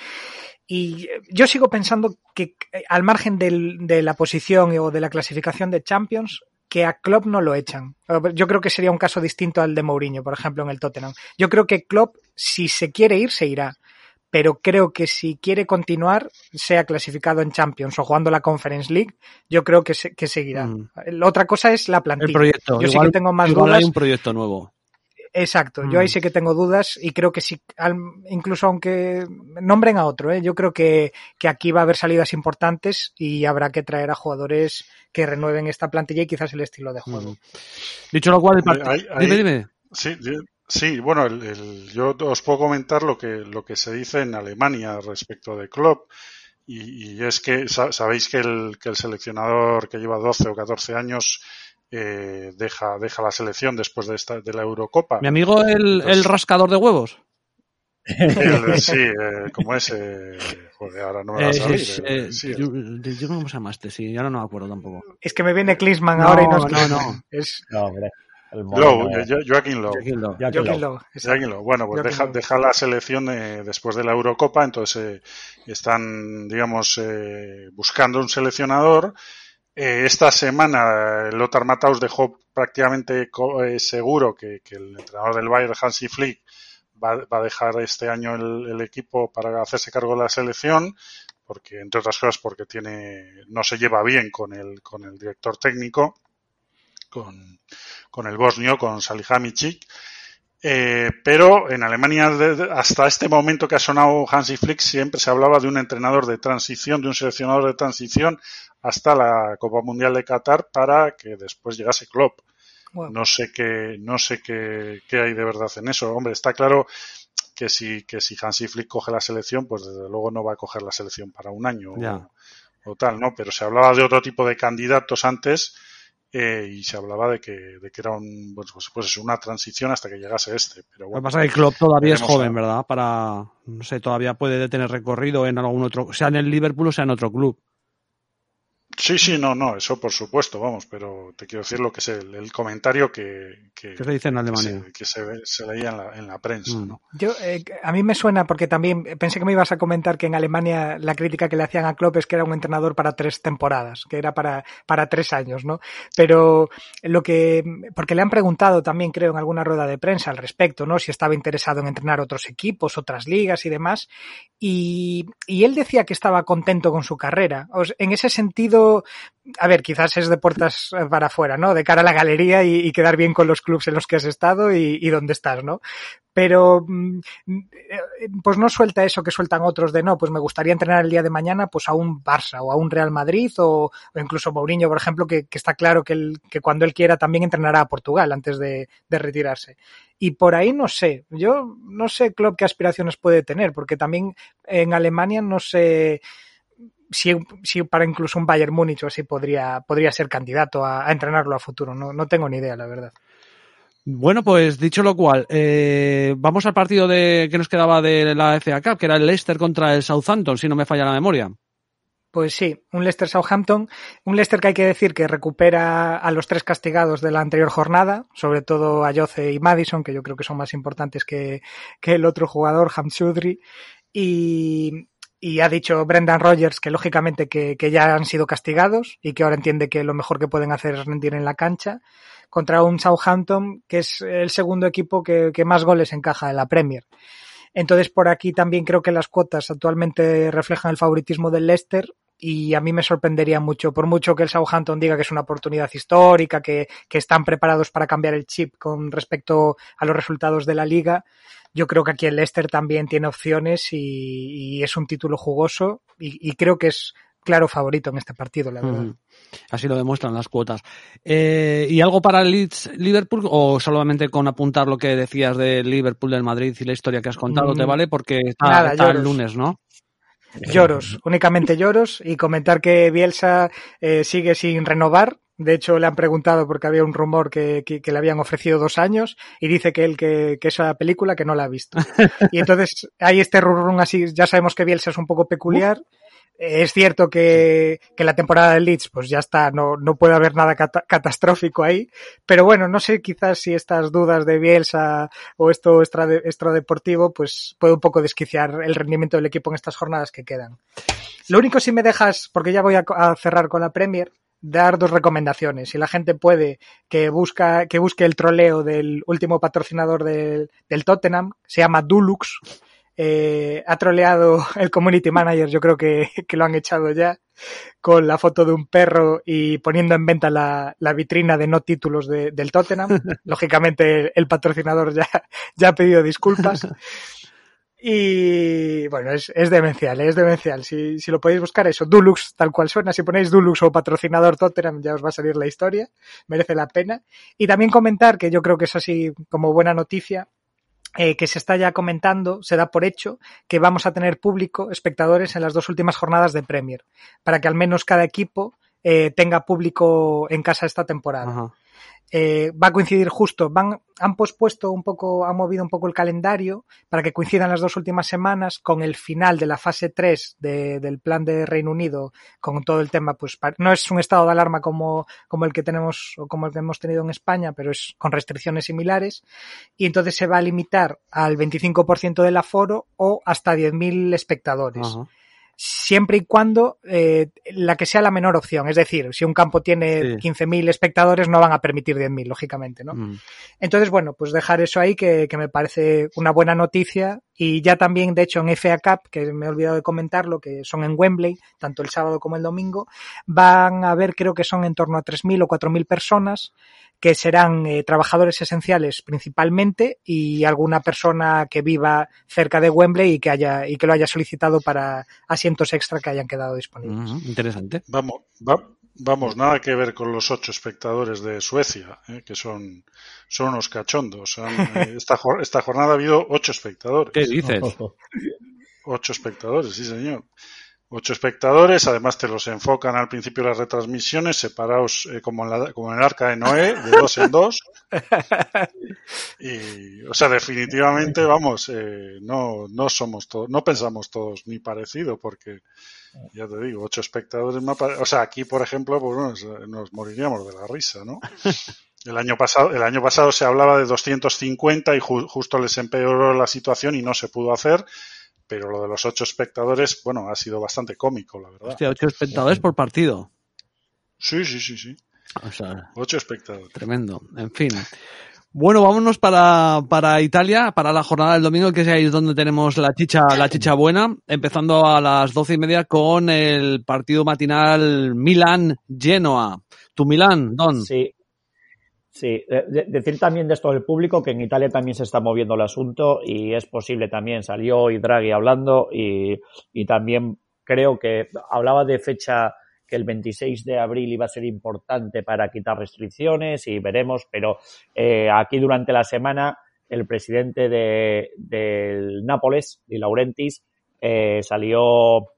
y yo sigo pensando que al margen del, de la posición o de la clasificación de Champions que a Klopp no lo echan. Yo creo que sería un caso distinto al de Mourinho, por ejemplo, en el Tottenham. Yo creo que Klopp, si se quiere ir, se irá. Pero creo que si quiere continuar, sea clasificado en Champions o jugando la Conference League, yo creo que, se, que seguirá. Mm. La otra cosa es la plantilla. El proyecto. Yo sí Igual- que tengo más igual dudas. hay un proyecto nuevo. Exacto, Mm. yo ahí sí que tengo dudas y creo que sí, al- incluso aunque nombren a otro, ¿eh? yo creo que, que aquí va a haber salidas importantes y habrá que traer a jugadores que renueven esta plantilla y quizás el estilo de juego. Mm. Dicho lo cual, el partido. Dime, dime. Sí, sí, bueno, el- el- yo os puedo comentar lo que, lo que se dice en Alemania respecto de Klopp. Y, y es que sa- sabéis que el, que el seleccionador que lleva 12 o 14 años eh, deja, deja la selección después de, esta, de la Eurocopa. Mi amigo el, Entonces- el rascador de huevos. El- sí, eh, como es, eh, joder, ahora no me va a Eh, salir. eh, eh, sí, yo, yo se llamaste, sí, ahora no me acuerdo tampoco. Es que me viene Klinsmann No, ahora y no es no, no. Es No, hombre. El Lowe, Jo- Joaquín Lowe. Joaquín Lowe. Joaquín Joaquín Lowe. Lowe, exacto. Joaquín Lowe. Bueno, pues deja, Lowe. deja la selección eh, después de la Eurocopa, entonces eh, están, digamos, eh, buscando un seleccionador. Eh, esta semana eh, Lothar Matthaus dejó prácticamente co- eh, seguro que, que el entrenador del Bayern, Hansi Flick, va, va a dejar este año el, el equipo para hacerse cargo de la selección, porque entre otras cosas porque tiene no se lleva bien con el con el director técnico, con, con el bosnio, con Salihamidzic. Eh, pero en Alemania, de- de- hasta este momento que ha sonado Hansi Flick, siempre se hablaba de un entrenador de transición, de un seleccionador de transición hasta la Copa Mundial de Qatar para que después llegase Klopp. Wow. No sé qué, no sé qué, qué hay de verdad en eso. Hombre, está claro que si, que si Hansi Flick coge la selección, pues desde luego no va a coger la selección para un año o tal, ¿no? Pero se hablaba de otro tipo de candidatos antes eh, y se hablaba de que, de que era un, pues, pues, pues una transición hasta que llegase este. Pero Lo que bueno, pasa es que Klopp todavía es joven, a- ¿verdad? Para, no sé, todavía puede tener recorrido en algún otro, sea en el Liverpool o sea en otro club. Sí, sí, no, no, eso por supuesto, vamos, pero te quiero decir lo que es el, el comentario que, que, ¿Qué se dice en que Alemania? se, que se, ve- se leía en la, en la prensa, Mm. ¿no? Yo, eh, a mí me suena porque también pensé que me ibas a comentar que en Alemania la crítica que le hacían a Klopp es que era un entrenador para tres temporadas, que era para, para tres años, ¿no? Pero lo que, porque le han preguntado también, creo, en alguna rueda de prensa al respecto, ¿no? Si estaba interesado en entrenar otros equipos, otras ligas y demás. Y, y él decía que estaba contento con su carrera. O sea, en ese sentido, a ver, quizás es de puertas eh, para afuera, ¿no? De cara a la galería y, quedar bien con los clubes en los que has estado y, y dónde estás, ¿no? Pero mm, eh, pues no suelta eso que sueltan otros de no, pues me gustaría entrenar el día de mañana pues a un Barça o a un Real Madrid o, o incluso Mourinho, por ejemplo, que, está claro que, cuando él quiera también entrenará a Portugal antes de, retirarse. Y por ahí no sé, yo no sé Klopp qué aspiraciones puede tener, porque también en Alemania no sé si, si para incluso un Bayern Múnich o así podría, podría ser candidato a, a entrenarlo a futuro. No, no tengo ni idea, la verdad. Bueno, pues dicho lo cual, eh, vamos al partido de que nos quedaba de la FA Cup, que era el Leicester contra el Southampton, si no me falla la memoria. Pues sí, un Leicester Southampton, un Leicester que hay que decir que recupera a los tres castigados de la anterior jornada, sobre todo a Yoce y Madison, que yo creo que son más importantes que, que el otro jugador, Hamchudri, y, y ha dicho Brendan Rogers que lógicamente que, ya han sido castigados y que ahora entiende que lo mejor que pueden hacer es rendir en la cancha contra un Southampton que es el segundo equipo que, que más goles encaja en la Premier. Entonces, por aquí también creo que las cuotas actualmente reflejan el favoritismo del Leicester y a mí me sorprendería mucho, por mucho que el Southampton diga que es una oportunidad histórica, que, que están preparados para cambiar el chip con respecto a los resultados de la liga. Yo creo que aquí el Leicester también tiene opciones y, y es un título jugoso y, y creo que es claro favorito en este partido, la verdad. Así lo demuestran las cuotas. Eh, ¿Y algo para el Leeds Liverpool o solamente con apuntar lo que decías del Liverpool del Madrid y la historia que has contado Mm, te vale? Porque está, nada, está el lunes, ¿no? Lloros, únicamente lloros y comentar que Bielsa eh, sigue sin renovar. De hecho, le han preguntado porque había un rumor que, que, que le habían ofrecido dos años y dice que él que, que esa película que no la ha visto. Y entonces hay este rurrún así, ya sabemos que Bielsa es un poco peculiar. Es cierto que, que la temporada del Leeds, pues ya está, no, no puede haber nada cata- catastrófico ahí, pero bueno, no sé quizás si estas dudas de Bielsa o esto extra, extradeportivo, pues puede un poco desquiciar el rendimiento del equipo en estas jornadas que quedan. Lo único si me dejas, porque ya voy a, a cerrar con la Premier, dar dos recomendaciones. Si la gente puede que busca que busque el troleo del último patrocinador del, del Tottenham, se llama Dulux. Eh, ha troleado el community manager, yo creo que, que, lo han echado ya, con la foto de un perro y poniendo en venta la, la vitrina de no títulos de, del Tottenham. Lógicamente el patrocinador ya, ya ha pedido disculpas. Y bueno, es, es demencial, es demencial. Si, si, lo podéis buscar, eso, Dulux, tal cual suena. Si ponéis Dulux o patrocinador Tottenham, ya os va a salir la historia. Merece la pena. Y también comentar, que yo creo que es así como buena noticia, eh, que se está ya comentando, se da por hecho, que vamos a tener público, espectadores en las dos últimas jornadas de Premier, para que al menos cada equipo eh, tenga público en casa esta temporada. Eh, va a coincidir justo, van, han pospuesto un poco, han movido un poco el calendario para que coincidan las dos últimas semanas con el final de la fase 3 de, del plan de Reino Unido, con todo el tema, pues no es un estado de alarma como, como el que tenemos o como el que hemos tenido en España, pero es con restricciones similares, y entonces se va a limitar al 25% del aforo o hasta 10.000 espectadores. Siempre y cuando eh, la que sea la menor opción. Es decir, si un campo tiene sí. 15.000 espectadores, no van a permitir 10.000, lógicamente, ¿no? Mm. Entonces, bueno, pues dejar eso ahí, que, que, me parece una buena noticia. Y ya también, de hecho, en FA Cup, que me he olvidado de comentarlo, que son en Wembley, tanto el sábado como el domingo, van a ver, creo que son en torno a 3.000 o 4.000 personas que serán eh, trabajadores esenciales principalmente y alguna persona que viva cerca de Wembley y que haya y que lo haya solicitado para asientos extra que hayan quedado disponibles. Uh -huh, interesante. Vamos, va, vamos, nada que ver con los ocho espectadores de Suecia, eh, que son, son unos cachondos. Son, eh, esta, esta jornada ha habido ocho espectadores. ¿Qué dices? Ocho espectadores, sí señor ocho espectadores, además te los enfocan al principio de las retransmisiones, separados eh, como, en la, como en el arca de Noé, de dos en dos. Y, o sea, definitivamente, vamos, eh, no, no somos todos, no pensamos todos ni parecido, porque ya te digo, ocho espectadores, o sea, aquí, por ejemplo, pues nos, nos moriríamos de la risa, ¿no? El año pasado, el año pasado se hablaba de 250 y ju justo les empeoró la situación y no se pudo hacer pero lo de los ocho espectadores, bueno, ha sido bastante cómico, la verdad. Hostia, ocho espectadores por partido. Sí, sí, sí, sí. O sea, ocho espectadores. Tremendo. En fin. Bueno, vámonos para, para Italia, para la jornada del domingo, que es ahí donde tenemos la chicha, la chicha buena, empezando a las doce y media con el partido matinal Milan-Genoa. ¿Tu Milán, Don? Sí, Sí, de, decir también de esto del público que en Italia también se está moviendo el asunto y es posible también, salió hoy Draghi hablando y, y también creo que hablaba de fecha que el 26 de abril iba a ser importante para quitar restricciones y veremos, pero eh, aquí durante la semana el presidente de, del Nápoles, Di Laurentiis, eh, salió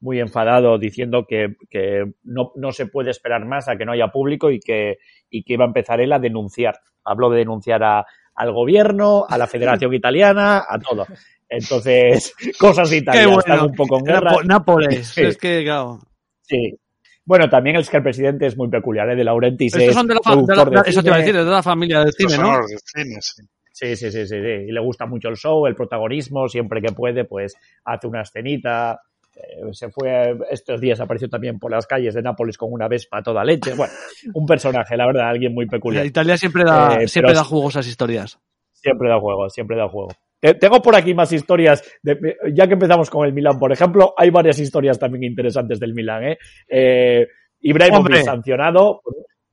muy enfadado diciendo que, que no, no, se puede esperar más a que no haya público y que, y que iba a empezar él a denunciar. Habló de denunciar a, al gobierno, a la Federación Italiana, a todo. Entonces, cosas italianas bueno. están un poco en guerra. Nápoles, sí. es que, claro. Sí. Bueno, también es que el presidente es muy peculiar, ¿eh? de Laurentiis. Estos son de la, de la, de eso te iba a decir, de la familia del cine, ¿no? De cine, sí. Sí, sí, sí, sí, sí. Y le gusta mucho el show, el protagonismo, siempre que puede, pues hace una escenita, eh, se fue estos días apareció también por las calles de Nápoles con una vespa toda leche. Bueno, un personaje, la verdad, alguien muy peculiar. Italia siempre da, eh, siempre da juego esas historias. Siempre da juego, siempre da juego. Eh, tengo por aquí más historias, de, ya que empezamos con el Milan, por ejemplo, hay varias historias también interesantes del Milan. ¿eh? eh Ibrahimovic sancionado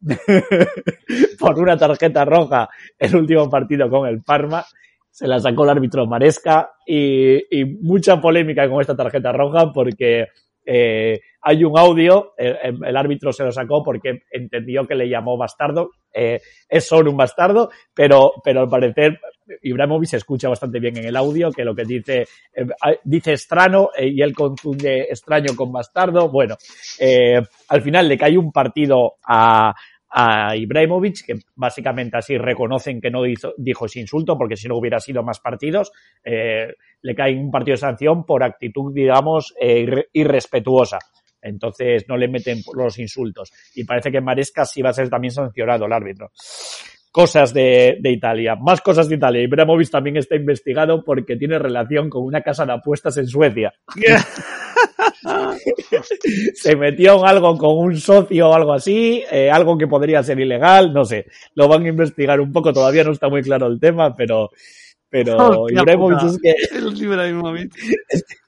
por una tarjeta roja el último partido con el Parma se la sacó el árbitro Maresca y, y mucha polémica con esta tarjeta roja porque eh, hay un audio, el, el, árbitro se lo sacó porque entendió que le llamó bastardo, eh, es solo un bastardo, pero, pero al parecer Ibrahimovic se escucha bastante bien en el audio, que lo que dice, eh, dice extraño eh, y él confunde extraño con bastardo, bueno, eh, al final le cae un partido a, a Ibrahimovic, que básicamente así reconocen que no dijo ese insulto, porque si no hubiera sido más partidos, eh, le cae un partido de sanción por actitud, digamos, irrespetuosa. Entonces no le meten los insultos. Y parece que Maresca sí va a ser también sancionado el árbitro. Cosas de, de Italia. Más cosas de Italia. Ibrahimovic también está investigado porque tiene relación con una casa de apuestas en Suecia. se metió en algo con un socio o algo así, eh, algo que podría ser ilegal, no sé. Lo van a investigar un poco, todavía no está muy claro el tema, pero pero Hostia Ibrahimovic es que.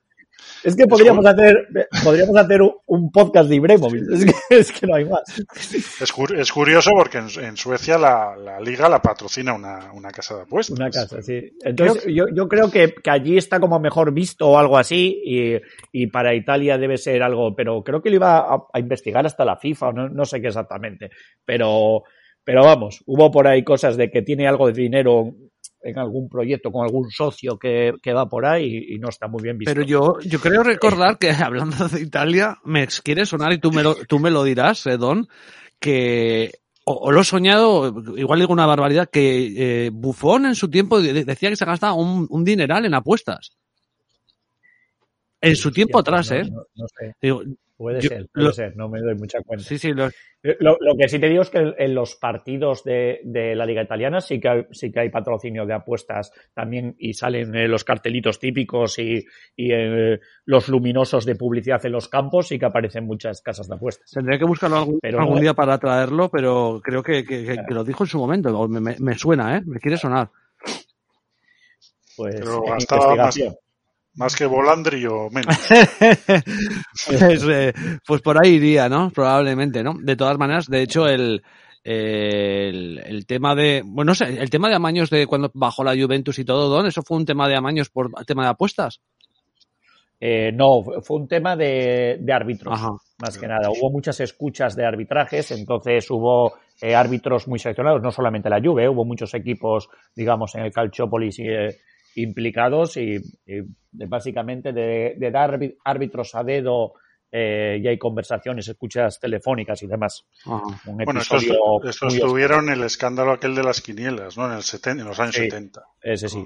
es que podríamos hacer podríamos hacer un, podcast de Ibrahimovic, es que, es que no hay más. Es, cur- es curioso porque en, en Suecia la, la liga la patrocina una, una casa de apuestas. Una casa, sí. Entonces, yo, yo creo que, que allí está como mejor visto o algo así, y, y para Italia debe ser algo, pero creo que lo iba a, a investigar hasta la FIFA, o no, no sé qué exactamente. Pero, pero vamos, hubo por ahí cosas de que tiene algo de dinero en algún proyecto con algún socio que, que va por ahí y, no está muy bien visto. Pero yo, yo creo recordar que hablando de Italia, me quiere sonar y tú me lo, tú me lo dirás, eh, Don, que o, lo he soñado, igual digo una barbaridad, que eh, Buffon en su tiempo de- decía que se gastaba un, un dineral en apuestas. En su tiempo atrás, ¿eh? No, no sé, Digo, puede Yo- ser, puede lo- ser, no me doy mucha cuenta. sí, sí, lo- Lo, lo que sí te digo es que en los partidos de, de la Liga Italiana sí que, hay, sí que hay patrocinio de apuestas también y salen eh, los cartelitos típicos y, y eh, los luminosos de publicidad en los campos y que aparecen muchas casas de apuestas. tendré que buscarlo algún, Pero algún no- día para traerlo, pero creo que, que- que- que lo dijo en su momento. Me, me- me suena, ¿eh? Me quiere sonar. Pues Pero gastaba más. Más que Volandri o menos. Pues, eh, pues por ahí iría, ¿no? Probablemente, ¿no? De todas maneras, de hecho, el, el, el tema de, bueno, no sé, el tema de amaños de cuando bajó la Juventus y todo, Don, ¿eso fue un tema de amaños por tema de apuestas? Eh, no, fue- un tema de, de árbitros, Ajá. más que nada. Hubo muchas escuchas de arbitrajes, entonces hubo eh, árbitros muy seleccionados, no solamente la Juve, hubo muchos equipos, digamos, en el Calciópolis eh, implicados y, básicamente de, de dar árbitros a dedo eh, y hay conversaciones, escuchas telefónicas y demás. Un Bueno, estos, episodio estos muy oscuro. tuvieron el escándalo aquel de las quinielas, ¿no? En, el seten- en los años Sí. 70. Ese sí,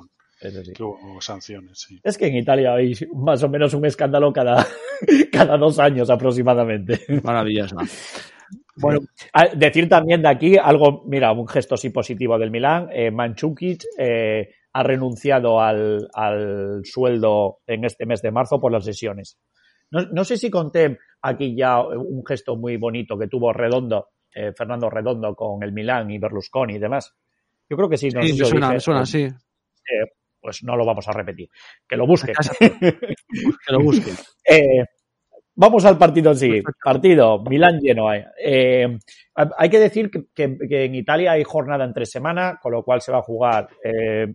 hubo sanciones, sí. Es que en Italia hay más o menos un escándalo cada, cada dos años aproximadamente. Maravilloso. Bueno, a- decir también de aquí algo, mira, un gesto sí positivo del Milán. Eh, Manchukic eh, ha renunciado al, al sueldo en este mes de marzo por las lesiones. No, no sé si conté aquí ya un gesto muy bonito que tuvo Redondo, eh, Fernando Redondo con el Milán y Berlusconi y demás. Yo creo que sí, no sé Sí, me suena, dije. me suena, sí. Eh, pues no lo vamos a repetir. Que lo busque. Que lo busquen. Eh, vamos al partido en sí. Perfecto. Partido Milán-Genoa. Eh, hay que decir que, que- que en Italia hay jornada entre semana, con lo cual se va a jugar eh,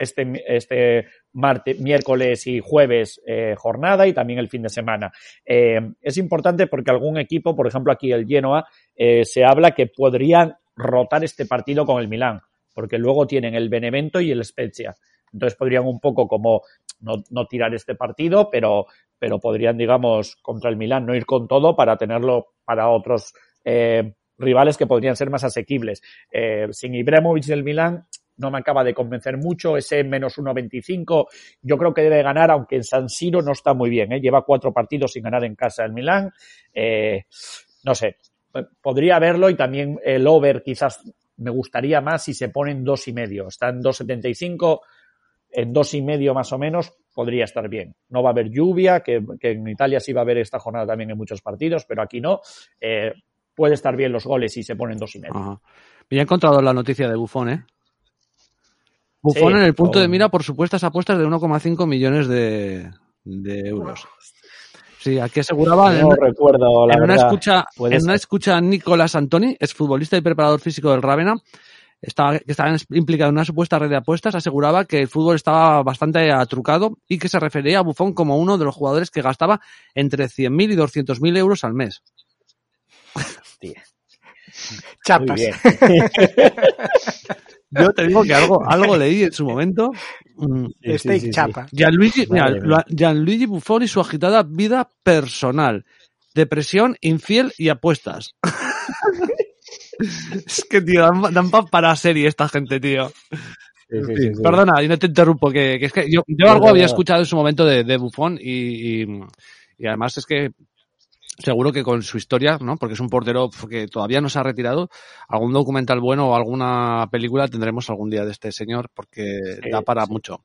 este, este martes, miércoles y jueves eh, jornada y también el fin de semana. Eh, es importante porque algún equipo, por ejemplo aquí el Genoa, eh, se habla que podrían rotar este partido con el Milán, porque luego tienen el Benevento y el Spezia. Entonces podrían un poco como no, no tirar este partido, pero, pero podrían, digamos, contra el Milán no ir con todo para tenerlo para otros eh, rivales que podrían ser más asequibles. Eh, sin Ibrahimovic del Milán no me acaba de convencer mucho, ese menos 1.25 yo creo que debe ganar, aunque en San Siro no está muy bien, ¿eh? lleva cuatro partidos sin ganar en casa el Milán, eh, no sé, podría verlo y también el over quizás me gustaría más si se pone en dos y medio, está en 2.75, en dos y medio más o menos podría estar bien. No va a haber lluvia, que, en Italia sí va a haber esta jornada también en muchos partidos, pero aquí no. Eh, puede estar bien los goles si se ponen dos y medio. Me he encontrado la noticia de Buffon, ¿eh? Buffon Sí, en el punto de mira por supuestas apuestas de 1,5 millones de, de euros. Sí, aquí aseguraba en, no recuerdo, la en una verdad. escucha, Puede en una escucha Nicolás Antoni, es futbolista y preparador físico del Rávena, estaba, que estaba implicado en una supuesta red de apuestas, aseguraba que el fútbol estaba bastante atrucado y que se refería a Buffon como uno de los jugadores que gastaba entre 100.000 y 200.000 euros al mes. Hostia, muy Chapas. bien. Yo te digo que algo, algo leí en su momento. Mm, Sí, Steak sí, sí, sí. chapa. Gianluigi, mira. Gianluigi Buffon y su agitada vida personal. Depresión, infiel y apuestas. es que, tío, dan, dan pa- para serie esta gente, tío. Sí, sí, Sí, sí, sí. Perdona, y no te interrumpo, que, que es que yo, yo algo había escuchado en su momento de, de Buffon y, y, y además es que seguro que con su historia, ¿no? Porque es un portero que todavía no se ha retirado, algún documental bueno o alguna película tendremos algún día de este señor porque Sí, da para sí. mucho.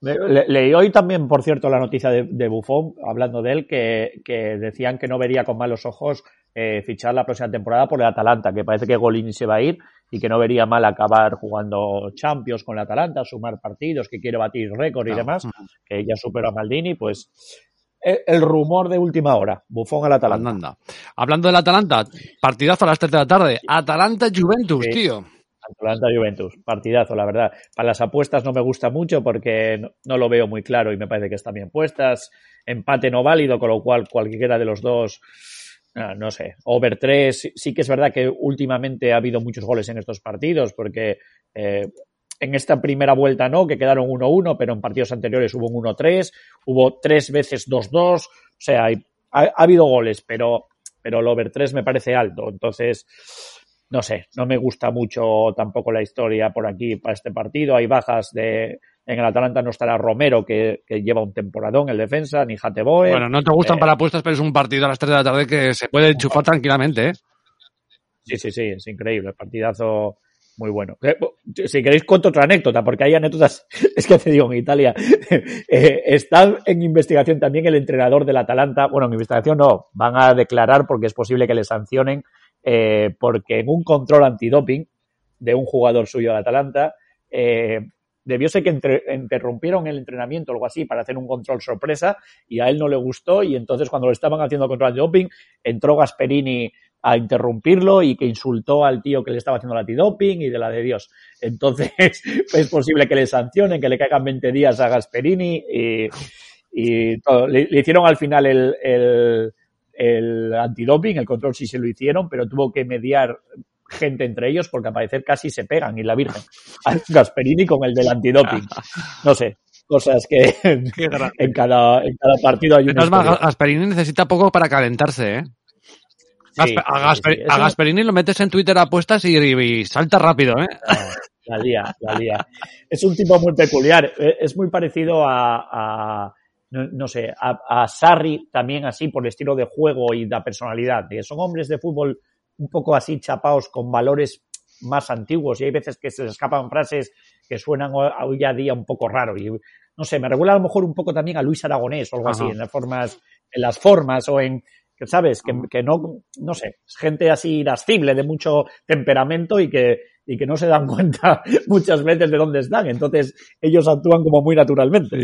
leí hoy también, por cierto, la noticia de, de Buffon, hablando de él, que, que, decían que no vería con malos ojos eh, fichar la próxima temporada por el Atalanta, que parece que Golini se va a ir y que no vería mal acabar jugando Champions con el Atalanta, sumar partidos, que quiere batir récord y demás, que ya superó a Maldini, pues el rumor de última hora. Bufón al Atalanta. Hablando del Atalanta, partidazo a las 3 de la tarde. Atalanta-Juventus, tío. Atalanta-Juventus, partidazo, la verdad. Para las apuestas no me gusta mucho porque no, lo veo muy claro y me parece que están bien puestas. Empate no válido, con lo cual cualquiera de los dos, ah, no sé, over 3. Sí que es verdad que últimamente ha habido muchos goles en estos partidos porque eh, en esta primera vuelta no, que quedaron 1-1, pero en partidos anteriores hubo un 1-3, hubo tres veces 2-2, o sea, ha, habido goles, pero, pero el over 3 me parece alto. Entonces, no sé, no me gusta mucho tampoco la historia por aquí para este partido. Hay bajas de. En el Atalanta no estará Romero, que, lleva un temporadón en defensa, ni Jateboe. Bueno, no te gustan eh, para apuestas, pero es un partido a las 3 de la tarde que se puede enchufar tranquilamente, ¿eh? Sí, sí, sí, es increíble. Partidazo muy bueno. Eh, si queréis cuento otra anécdota, porque hay anécdotas, es que te digo, en Italia eh, está en investigación también el entrenador del Atalanta, bueno, en investigación no, van a declarar porque es posible que le sancionen, eh, porque en un control antidoping de un jugador suyo del Atalanta, debió ser que interrumpieron el entrenamiento o algo así para hacer un control sorpresa y a él no le gustó y entonces cuando lo estaban haciendo control antidoping entró Gasperini a interrumpirlo y que insultó al tío que le estaba haciendo la antidoping y de la de Dios. Entonces, es posible que le sancionen, que le caigan 20 días a Gasperini y, y todo. Le, hicieron al final el, el, el antidoping, el control sí se lo hicieron, pero tuvo que mediar gente entre ellos porque al parecer casi se pegan y la Virgen. Gasperini con el del antidoping. No sé, cosas que en cada, en cada partido hay una. Gasperini necesita poco para calentarse, ¿eh? A, Gasperini lo metes en Twitter apuestas y, y salta rápido, ¿eh? la lía, la lía. Es un tipo muy peculiar. Eh, es muy parecido a, no, sé, a, Sarri también así por el estilo de juego y la personalidad. Son hombres de fútbol un poco así chapados con valores más antiguos y hay veces que se les escapan frases que suenan hoy a día un poco raro y no sé, me regula a lo mejor un poco también a Luis Aragonés o algo así en las formas en las formas o en que sabes, que, que, no, no sé, es gente así irascible, de mucho temperamento y que, y que no se dan cuenta muchas veces de dónde están. Entonces, ellos actúan como muy naturalmente.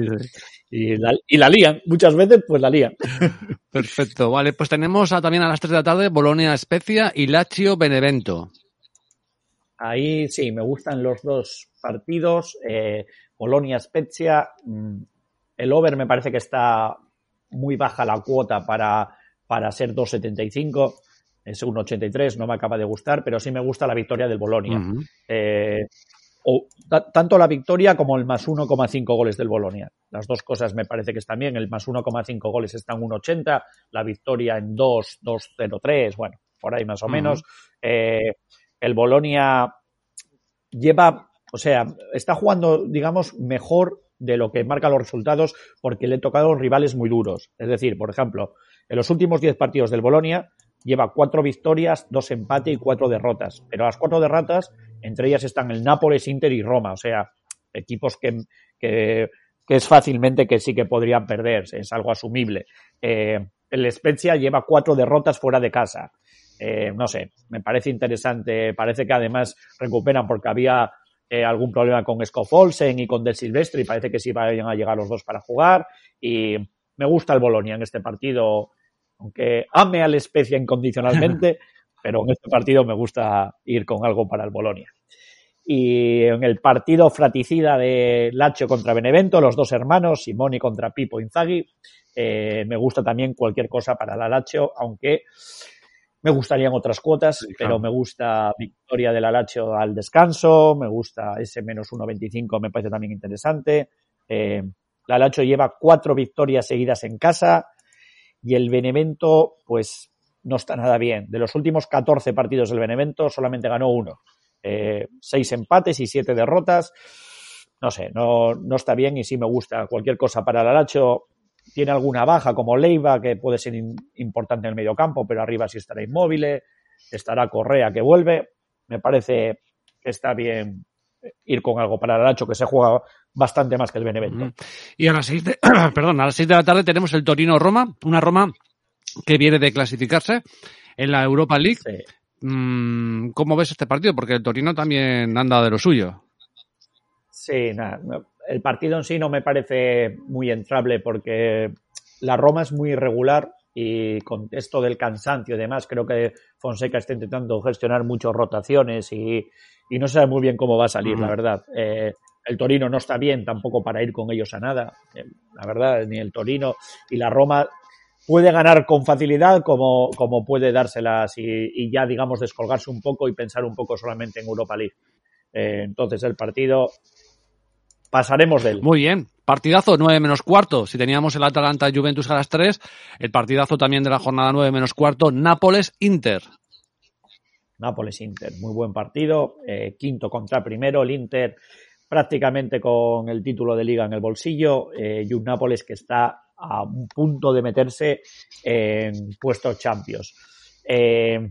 Y, la, y la lían, muchas veces pues la lían. Perfecto, vale, pues tenemos también a las 3 de la tarde Bolonia Especia y Lazio Benevento. Ahí sí, me gustan los dos partidos. Eh, Bolonia Spezia, mm, el over me parece que está muy baja la cuota para para ser 2.75. Es un 83, no me acaba de gustar, pero sí me gusta la victoria del Bolonia. Eh, o, tanto la victoria como el más 1,5 goles del Bolonia. Las dos cosas me parece que están bien. El más 1,5 goles está en 1,80, la victoria en 2, 2,03, bueno, por ahí más o menos. Eh, el Bolonia lleva, o sea, está jugando, digamos, mejor de lo que marca los resultados porque le he tocado rivales muy duros. Es decir, por ejemplo, en los últimos 10 partidos del Bolonia lleva cuatro victorias, dos empates y cuatro derrotas. Pero las cuatro derrotas, entre ellas están el Nápoles, Inter y Roma. O sea, equipos que, es fácilmente que sí que podrían perderse. Es algo asumible. Eh, el Spezia lleva cuatro derrotas fuera de casa. Eh, no sé, me parece interesante. Parece que además recuperan porque había eh, algún problema con Scofolsen y con Del Silvestre y parece que sí vayan a llegar los dos para jugar. Y me gusta el Bolonia en este partido aunque ame al Especia incondicionalmente, pero en este partido me gusta ir con algo para el Bolonia. Y en el partido fraticida de Lacho contra Benevento, los dos hermanos, Simoni contra Pipo Inzaghi, eh, me gusta también cualquier cosa para la Lacho, aunque me gustarían otras cuotas, pero me gusta victoria de la Lacho al descanso, me gusta ese menos 1.25, me parece también interesante. Eh, la Lacho lleva cuatro victorias seguidas en casa, y el Benevento, pues no está nada bien. De los últimos 14 partidos del Benevento, solamente ganó uno. Eh, seis empates y siete derrotas. No sé, no, no está bien y sí me gusta. Cualquier cosa para el Aracho. Tiene alguna baja como Leiva, que puede ser importante en el medio campo, pero arriba sí estará inmóvil. Estará Correa que vuelve. Me parece que está bien ir con algo para el Aracho, que se juega bastante más que el Benevento. Y a las seis de, perdón, a las seis de la tarde tenemos el Torino-Roma, una Roma que viene de clasificarse en la Europa League. Sí. Mm, ¿Cómo ves este partido? Porque el Torino también anda de lo suyo. Sí, nada, el partido en sí no me parece muy entrable porque la Roma es muy irregular y con esto del cansancio y demás, creo que Fonseca está intentando gestionar muchas rotaciones y, y no sabe muy bien cómo va a salir, la verdad. Eh, el Torino no está bien tampoco para ir con ellos a nada, eh, la verdad, ni el Torino y la Roma puede ganar con facilidad como, como puede dárselas y, y ya, digamos, descolgarse un poco y pensar un poco solamente en Europa League. Eh, entonces el partido pasaremos de él. Muy bien. Partidazo 9 menos cuarto. Si teníamos el Atalanta Juventus a las 3, el partidazo también de la jornada 9 menos cuarto, Nápoles-Inter. Nápoles-Inter, muy buen partido, eh, quinto contra primero, el Inter prácticamente con el título de liga en el bolsillo eh, y un Nápoles que está a un punto de meterse en puestos champions. Eh,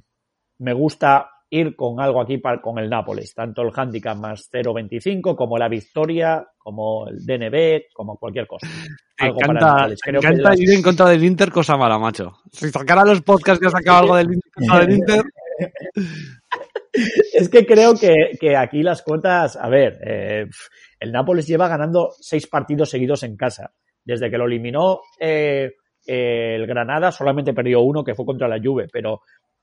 me gusta ir con algo aquí para, con el Nápoles, tanto el handicap más 0.25 como la victoria, como el DNB, como cualquier cosa. Me Algo para el me encanta las- ir en contra del Inter, cosa mala, macho. Si sacara los podcasts que ha sacado algo del Inter, contra del Inter, Es que creo que, que aquí las cuotas, a ver, eh, el Nápoles lleva ganando seis partidos seguidos en casa. Desde que lo eliminó eh, eh, el Granada, solamente perdió uno que fue contra la Juve, pero,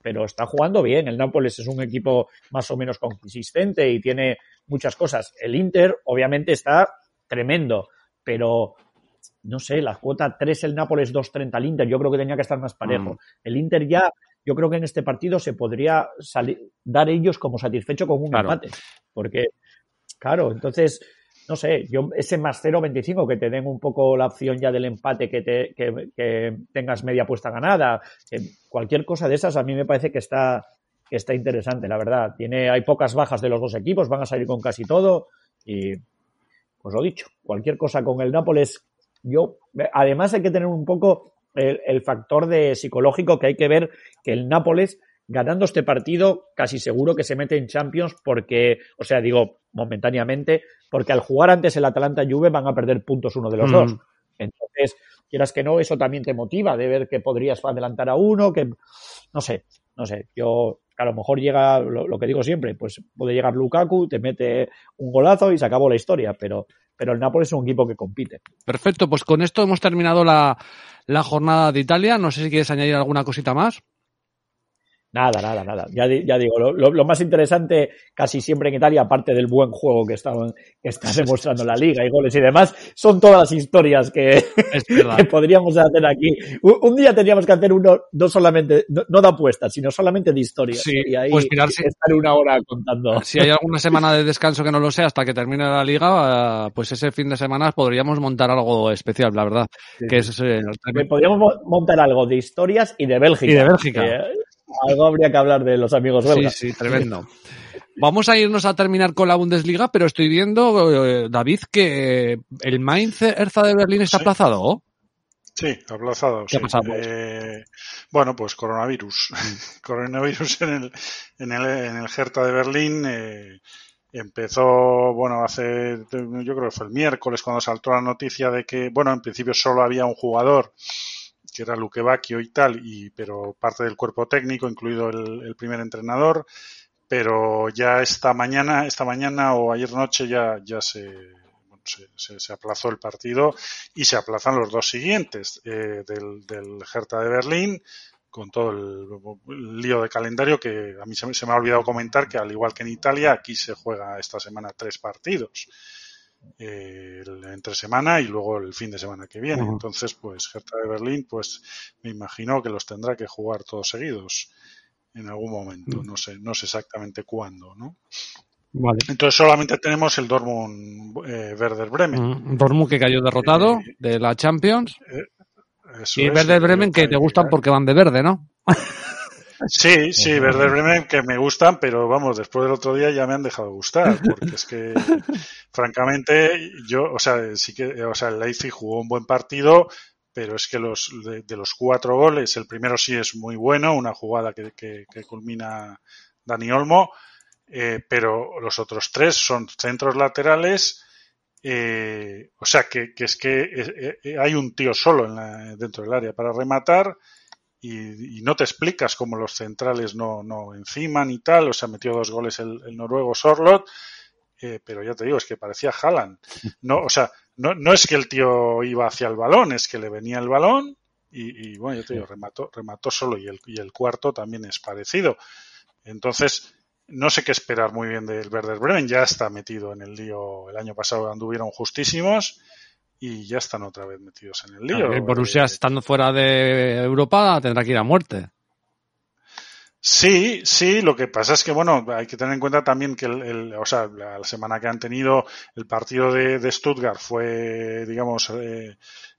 pero está jugando bien. El Nápoles es un equipo más o menos consistente y tiene muchas cosas. El Inter, obviamente, está tremendo, pero no sé, la cuota 3 el Nápoles, 2.30 el Inter, yo creo que tenía que estar más parejo. Mm. El Inter ya, yo creo que en este partido se podría salir, dar ellos como satisfecho con un Claro. empate. Porque, claro, entonces, no sé, yo ese más 0.25 que te den un poco la opción ya del empate, que, te, que, tengas media puesta ganada, cualquier cosa de esas a mí me parece que está, que está interesante, la verdad. Tiene, hay pocas bajas de los dos equipos, van a salir con casi todo y, pues lo dicho, cualquier cosa con el Nápoles, yo, además hay que tener un poco el, el factor de psicológico que hay que ver que el Nápoles ganando este partido casi seguro que se mete en Champions porque, o sea, digo momentáneamente, porque al jugar antes el Atalanta Juve van a perder puntos uno de los Mm. dos. Entonces, quieras que no, eso también te motiva de ver que podrías adelantar a uno, que no sé, no sé, yo a lo mejor llega lo, lo que digo siempre, pues puede llegar Lukaku, te mete un golazo y se acabó la historia, pero pero el Nápoles es un equipo que compite. perfecto. Pues con esto hemos terminado la, la jornada de Italia. No sé si quieres añadir alguna cosita más. Nada, nada, nada. Ya, ya digo, lo, lo- lo más interesante casi siempre en Italia, aparte del buen juego que está, que está demostrando la liga y goles y demás, son todas las historias que, que podríamos hacer aquí. Un, un día tendríamos que hacer uno, no solamente, no, no de apuestas, sino solamente de historias. Sí, y ahí pues mirar si- estar una hora contando. Si hay alguna semana de descanso que no lo sea hasta que termine la liga, eh, pues ese fin de semana podríamos montar algo especial, la verdad. Que es, eh, Podríamos mo- montar algo de historias y de Bélgica. Y de Bélgica. Eh, algo habría que hablar de los amigos Sí, belgas. sí, tremendo. Vamos a irnos a terminar con la Bundesliga, pero estoy viendo, eh, David, que el Mainz Erza de Berlín está Sí. aplazado. Sí, aplazado. ¿Qué sí. ha pasado, pues? Eh, bueno, pues coronavirus. coronavirus en el, en el, en el Hertha de Berlín. eh, empezó, bueno, hace, yo creo que fue el miércoles cuando saltó la noticia de que, bueno, en principio solo había un jugador que era Luque Bacchio y tal, y, pero parte del cuerpo técnico, incluido el, primer entrenador, pero ya esta mañana, esta mañana o ayer noche ya, ya se, se, se, se aplazó el partido y se aplazan los dos siguientes eh, del, del Hertha de Berlín con todo el, el lío de calendario que a mí se, me- se me ha olvidado comentar que al igual que en Italia aquí se juega esta semana tres partidos eh, el- entre semana y luego el fin de semana que viene. Entonces pues Hertha de Berlín pues me imagino que los tendrá que jugar todos seguidos en algún momento. No sé no sé exactamente cuándo no Vale. entonces solamente tenemos el Dortmund eh, Werder Bremen. Mm, Dortmund que cayó derrotado Eh, de la Champions. Eso Y Werder eh, Bremen que te gustan porque van de verde, ¿no? Sí, sí, Werder Bremen que me gustan, pero vamos, después del otro día ya me han dejado de gustar, porque es que, francamente, yo, o sea, sí que, o sea, el Leipzig jugó un buen partido, pero es que los de, de los cuatro goles, el primero sí es muy bueno, una jugada que, que, que culmina Dani Olmo, eh, pero los otros tres son centros laterales. Eh, o sea, que, que es que eh, eh, hay un tío solo en la- dentro del área para rematar y, y no te explicas cómo los centrales no, no enciman y tal. O sea, metió dos goles el, el noruego Sorlot. Eh, pero ya te digo, es que parecía Haaland. No, o sea, no, no es que el tío iba hacia el balón, es que le venía el balón y, y, bueno, ya te digo, remató, remató solo y el, y el cuarto también es parecido. Entonces, no sé qué esperar muy bien del Werder Bremen, ya está metido en el lío, el año pasado anduvieron justísimos y ya están otra vez metidos en el lío. El Borussia Eh, estando fuera de Europa tendrá que ir a muerte. Sí, sí, lo que pasa es que, bueno, hay que tener en cuenta también que, el, el- o sea, la, la semana que han tenido el partido de, de Stuttgart fue, digamos, eh,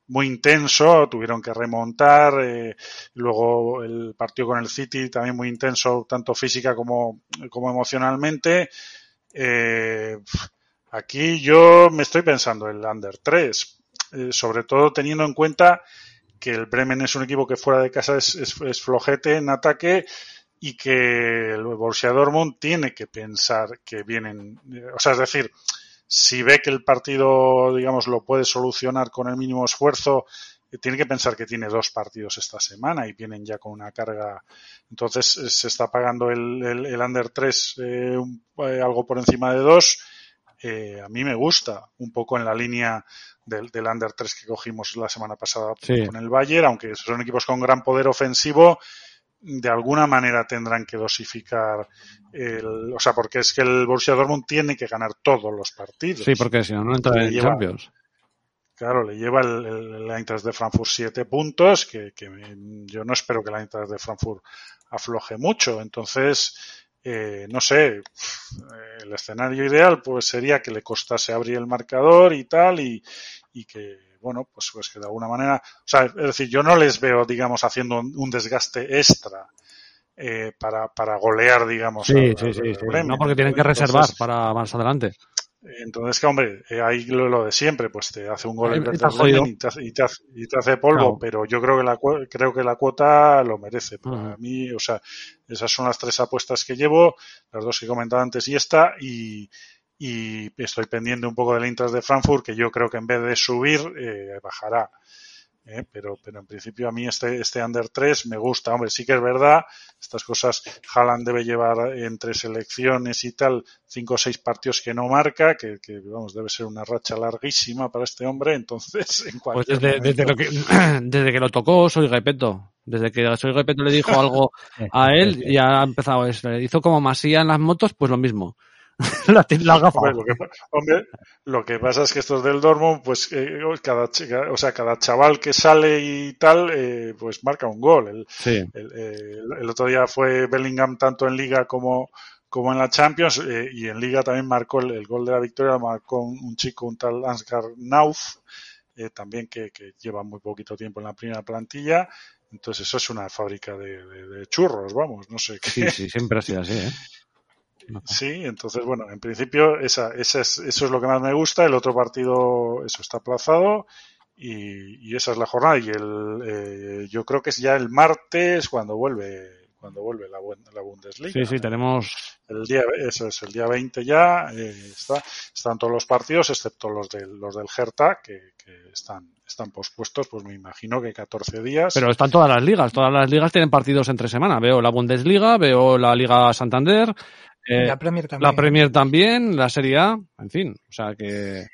muy intenso, tuvieron que remontar, eh, luego el partido con el City también muy intenso, tanto física como, como emocionalmente. Eh, aquí yo me estoy pensando el Under 3, eh, sobre todo teniendo en cuenta que el Bremen es un equipo que fuera de casa es, es- flojete en ataque y que el Borussia Dortmund tiene que pensar que vienen, eh, o sea, es decir, si ve que el partido, digamos, lo puede solucionar con el mínimo esfuerzo, eh, tiene que pensar que tiene dos partidos esta semana y vienen ya con una carga. Entonces se está pagando el, el, under 3 eh, un- eh, algo por encima de 2. A mí me gusta, un poco en la línea del, del under 3 que cogimos la semana pasada Sí. con el Bayern, aunque son equipos con gran poder ofensivo, de alguna manera tendrán que dosificar el, o sea, porque es que el Borussia Dortmund tiene que ganar todos los partidos. Sí, porque si no, no entra en lleva- Champions. Claro, le lleva el, el, el Eintracht de Frankfurt siete puntos, que, que yo no espero que el Eintracht de Frankfurt afloje mucho. Entonces, eh, no sé, eh, el escenario ideal pues sería que le costase abrir el marcador y tal, y, y que, bueno, pues, pues que de alguna manera, o sea, es decir, yo no les veo, digamos, haciendo un, un desgaste extra eh, para, para golear, digamos. Sí, al- sí, sí, sí. No, porque tienen que Entonces, reservar para más adelante. Entonces, que hombre, eh, ahí lo, lo de siempre, pues te hace un gol. Bremen y te, hace, y, te hace, y te hace polvo, Claro. pero yo creo que la creo que la cuota lo merece. Para mí, o sea, esas son las tres apuestas que llevo, las dos que he comentado antes y esta, y, y estoy pendiente un poco del Intras de Frankfurt, que yo creo que en vez de subir, eh, bajará. Eh, pero, pero en principio a mí este, este under 3 me gusta. Hombre, sí que es verdad, estas cosas, Haaland debe llevar entre selecciones y tal, cinco o seis partidos que no marca, que, que, vamos, debe ser una racha larguísima para este hombre, entonces en Pues cualquier desde, desde, momento- lo que, desde que lo tocó Soy Repeto. Desde que Soy Repeto le dijo algo a él, ya ha empezado eso. Hizo como Masía en las motos, pues lo mismo. la, la gafa. Hombre, lo que, pa- hombre, lo que pasa es que estos del Dortmund, pues eh, cada, o sea, cada chaval que sale y tal, eh, pues marca un gol. El, Sí. el, el- el otro día fue Bellingham tanto en Liga como, como en la Champions eh, y en Liga también marcó el, gol de la victoria, marcó un, un chico, un tal Ansgar Nauf, eh, también que, que lleva muy poquito tiempo en la primera plantilla. Entonces eso es una fábrica de, de- de churros, vamos, no sé qué. Sí, sí, siempre ha sido así, ¿eh? Sí, entonces, bueno, en principio esa, esa es, eso es lo que más me gusta. El otro partido, eso está aplazado y, y esa es la jornada. Y el, eh, yo creo que es ya el martes cuando vuelve cuando vuelve la, la Bundesliga. Sí, sí, tenemos. El día, eso es, el día 20 ya eh, está, están todos los partidos, excepto los del, los del Hertha, que, que están, están pospuestos, pues me imagino que 14 días. Pero están todas las ligas. Todas las ligas tienen partidos entre semana. Veo la Bundesliga, veo la Liga Santander, eh, la Premier también. la Premier también, la Serie A, en fin. O sea que.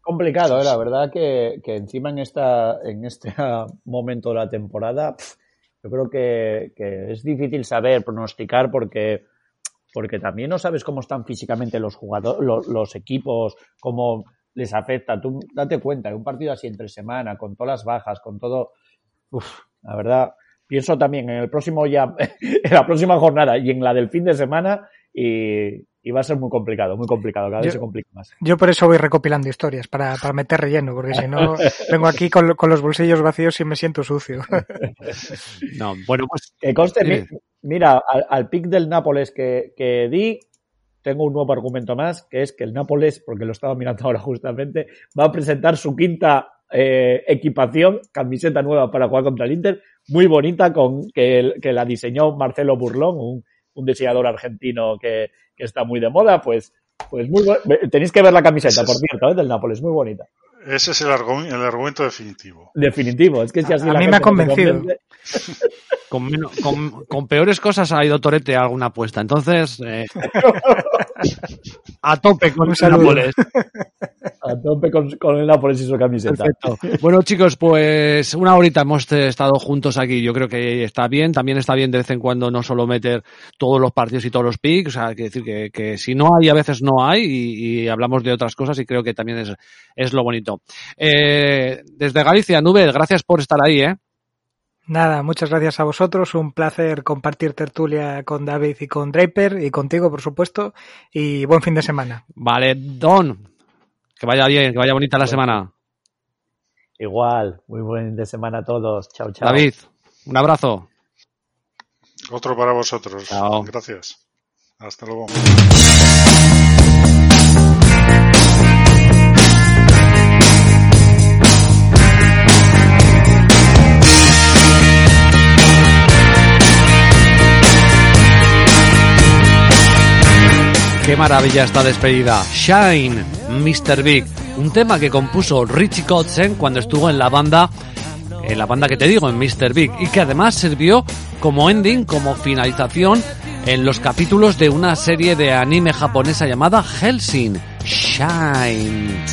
complicado, ¿eh? la verdad que, que encima en esta en este momento de la temporada yo creo que, que es difícil saber pronosticar porque porque también no sabes cómo están físicamente los jugadores los, los equipos cómo les afecta tú date cuenta en un partido así entre semana con todas las bajas con todo uf, la verdad pienso también en el próximo ya en la próxima jornada y en la del fin de semana y, y va a ser muy complicado muy complicado cada vez se complica más Yo por eso voy recopilando historias, para, para meter relleno, porque si no, vengo aquí con, con los bolsillos vacíos y me siento sucio. No, bueno, pues. Que conste, mi- mira, al, al pick del Nápoles que, que di, tengo un nuevo argumento más, que es que el Nápoles, porque lo estaba mirando ahora justamente, va a presentar su quinta eh, equipación, camiseta nueva para jugar contra el Inter, muy bonita, con que, que la diseñó Marcelo Burlón, un un diseñador argentino que, que está muy de moda, pues, pues muy Tenéis que ver la camiseta, por cierto, ¿eh? del Nápoles, muy bonita. Ese es el, argu- el argumento definitivo. Definitivo, es que si así A la mí gente me ha convencido. convence- Con, menos- con, con peores cosas ha ido Torete a alguna apuesta. Entonces, eh, a tope con el. Nápoles. A tope con, con el Nápoles y su camiseta. Perfecto. Bueno, chicos, pues una horita hemos estado juntos aquí. Yo creo que está bien. También está bien de vez en cuando no solo meter todos los partidos y todos los picks. O sea, hay que decir que, que si no hay, a veces no hay y, y hablamos de otras cosas y creo que también es, es lo bonito. Eh, desde Galicia, Nube, gracias por estar ahí, ¿eh? Nada, muchas gracias a vosotros. Un placer compartir tertulia con David y con Draper y contigo, por supuesto. Y buen fin de semana. Vale, Don, que vaya bien, que vaya bonita la semana. Igual, muy buen fin de semana a todos. Chao, chao. David, un abrazo. Otro para vosotros. Chao. Gracias. Hasta luego. Qué maravilla esta despedida. Shine, Mr. Big. Un tema que compuso Richie Kotzen cuando estuvo en la banda, en la banda que te digo, en Mr. Big, y que además sirvió como ending, como finalización en los capítulos de una serie de anime japonesa llamada Helsing. Shine.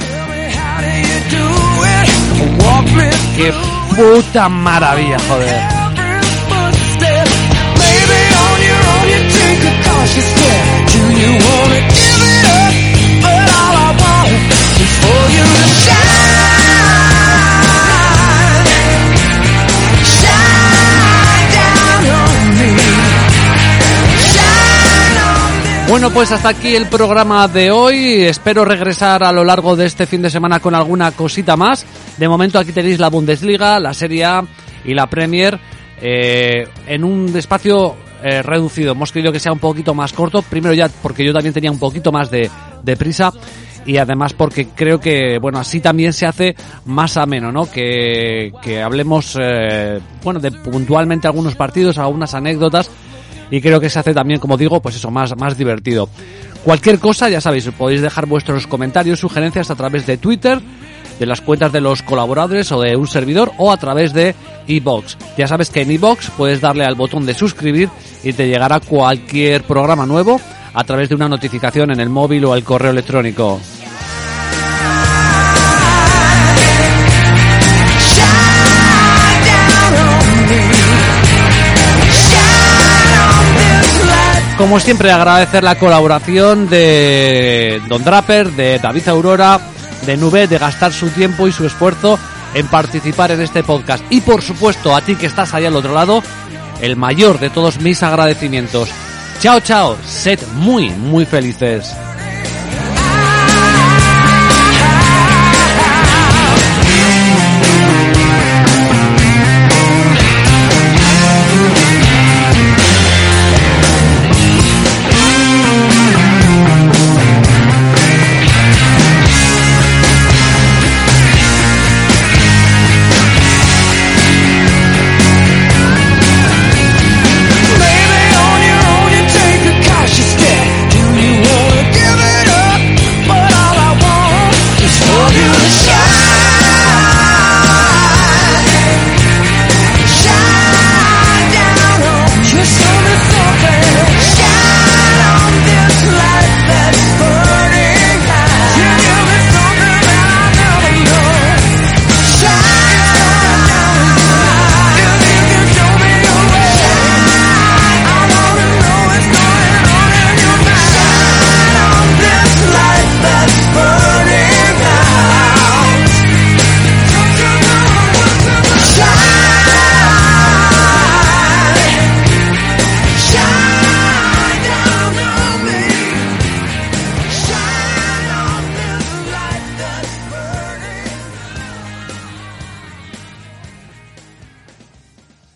Qué puta maravilla, joder. Bueno, pues hasta aquí el programa de hoy. Espero regresar a lo largo de este fin de semana con alguna cosita más. De momento aquí tenéis la Bundesliga, la Serie A y la Premier eh, en un espacio eh, reducido. Hemos querido que sea un poquito más corto. Primero ya porque yo también tenía un poquito más de, de prisa y además porque creo que bueno así también se hace más ameno no que, que hablemos eh, bueno de puntualmente algunos partidos algunas anécdotas y creo que se hace también como digo pues eso más más divertido cualquier cosa ya sabéis podéis dejar vuestros comentarios sugerencias a través de Twitter de las cuentas de los colaboradores o de un servidor o a través de iBox. Ya sabes que en iBox puedes darle al botón de suscribir y te llegará cualquier programa nuevo a través de una notificación en el móvil o el correo electrónico. Como siempre, agradecer la colaboración de Don Draper, de David Aurora, de Nube, de gastar su tiempo y su esfuerzo en participar en este podcast. Y por supuesto, a ti que estás ahí al otro lado, el mayor de todos mis agradecimientos. Chao, chao, sed muy, muy felices.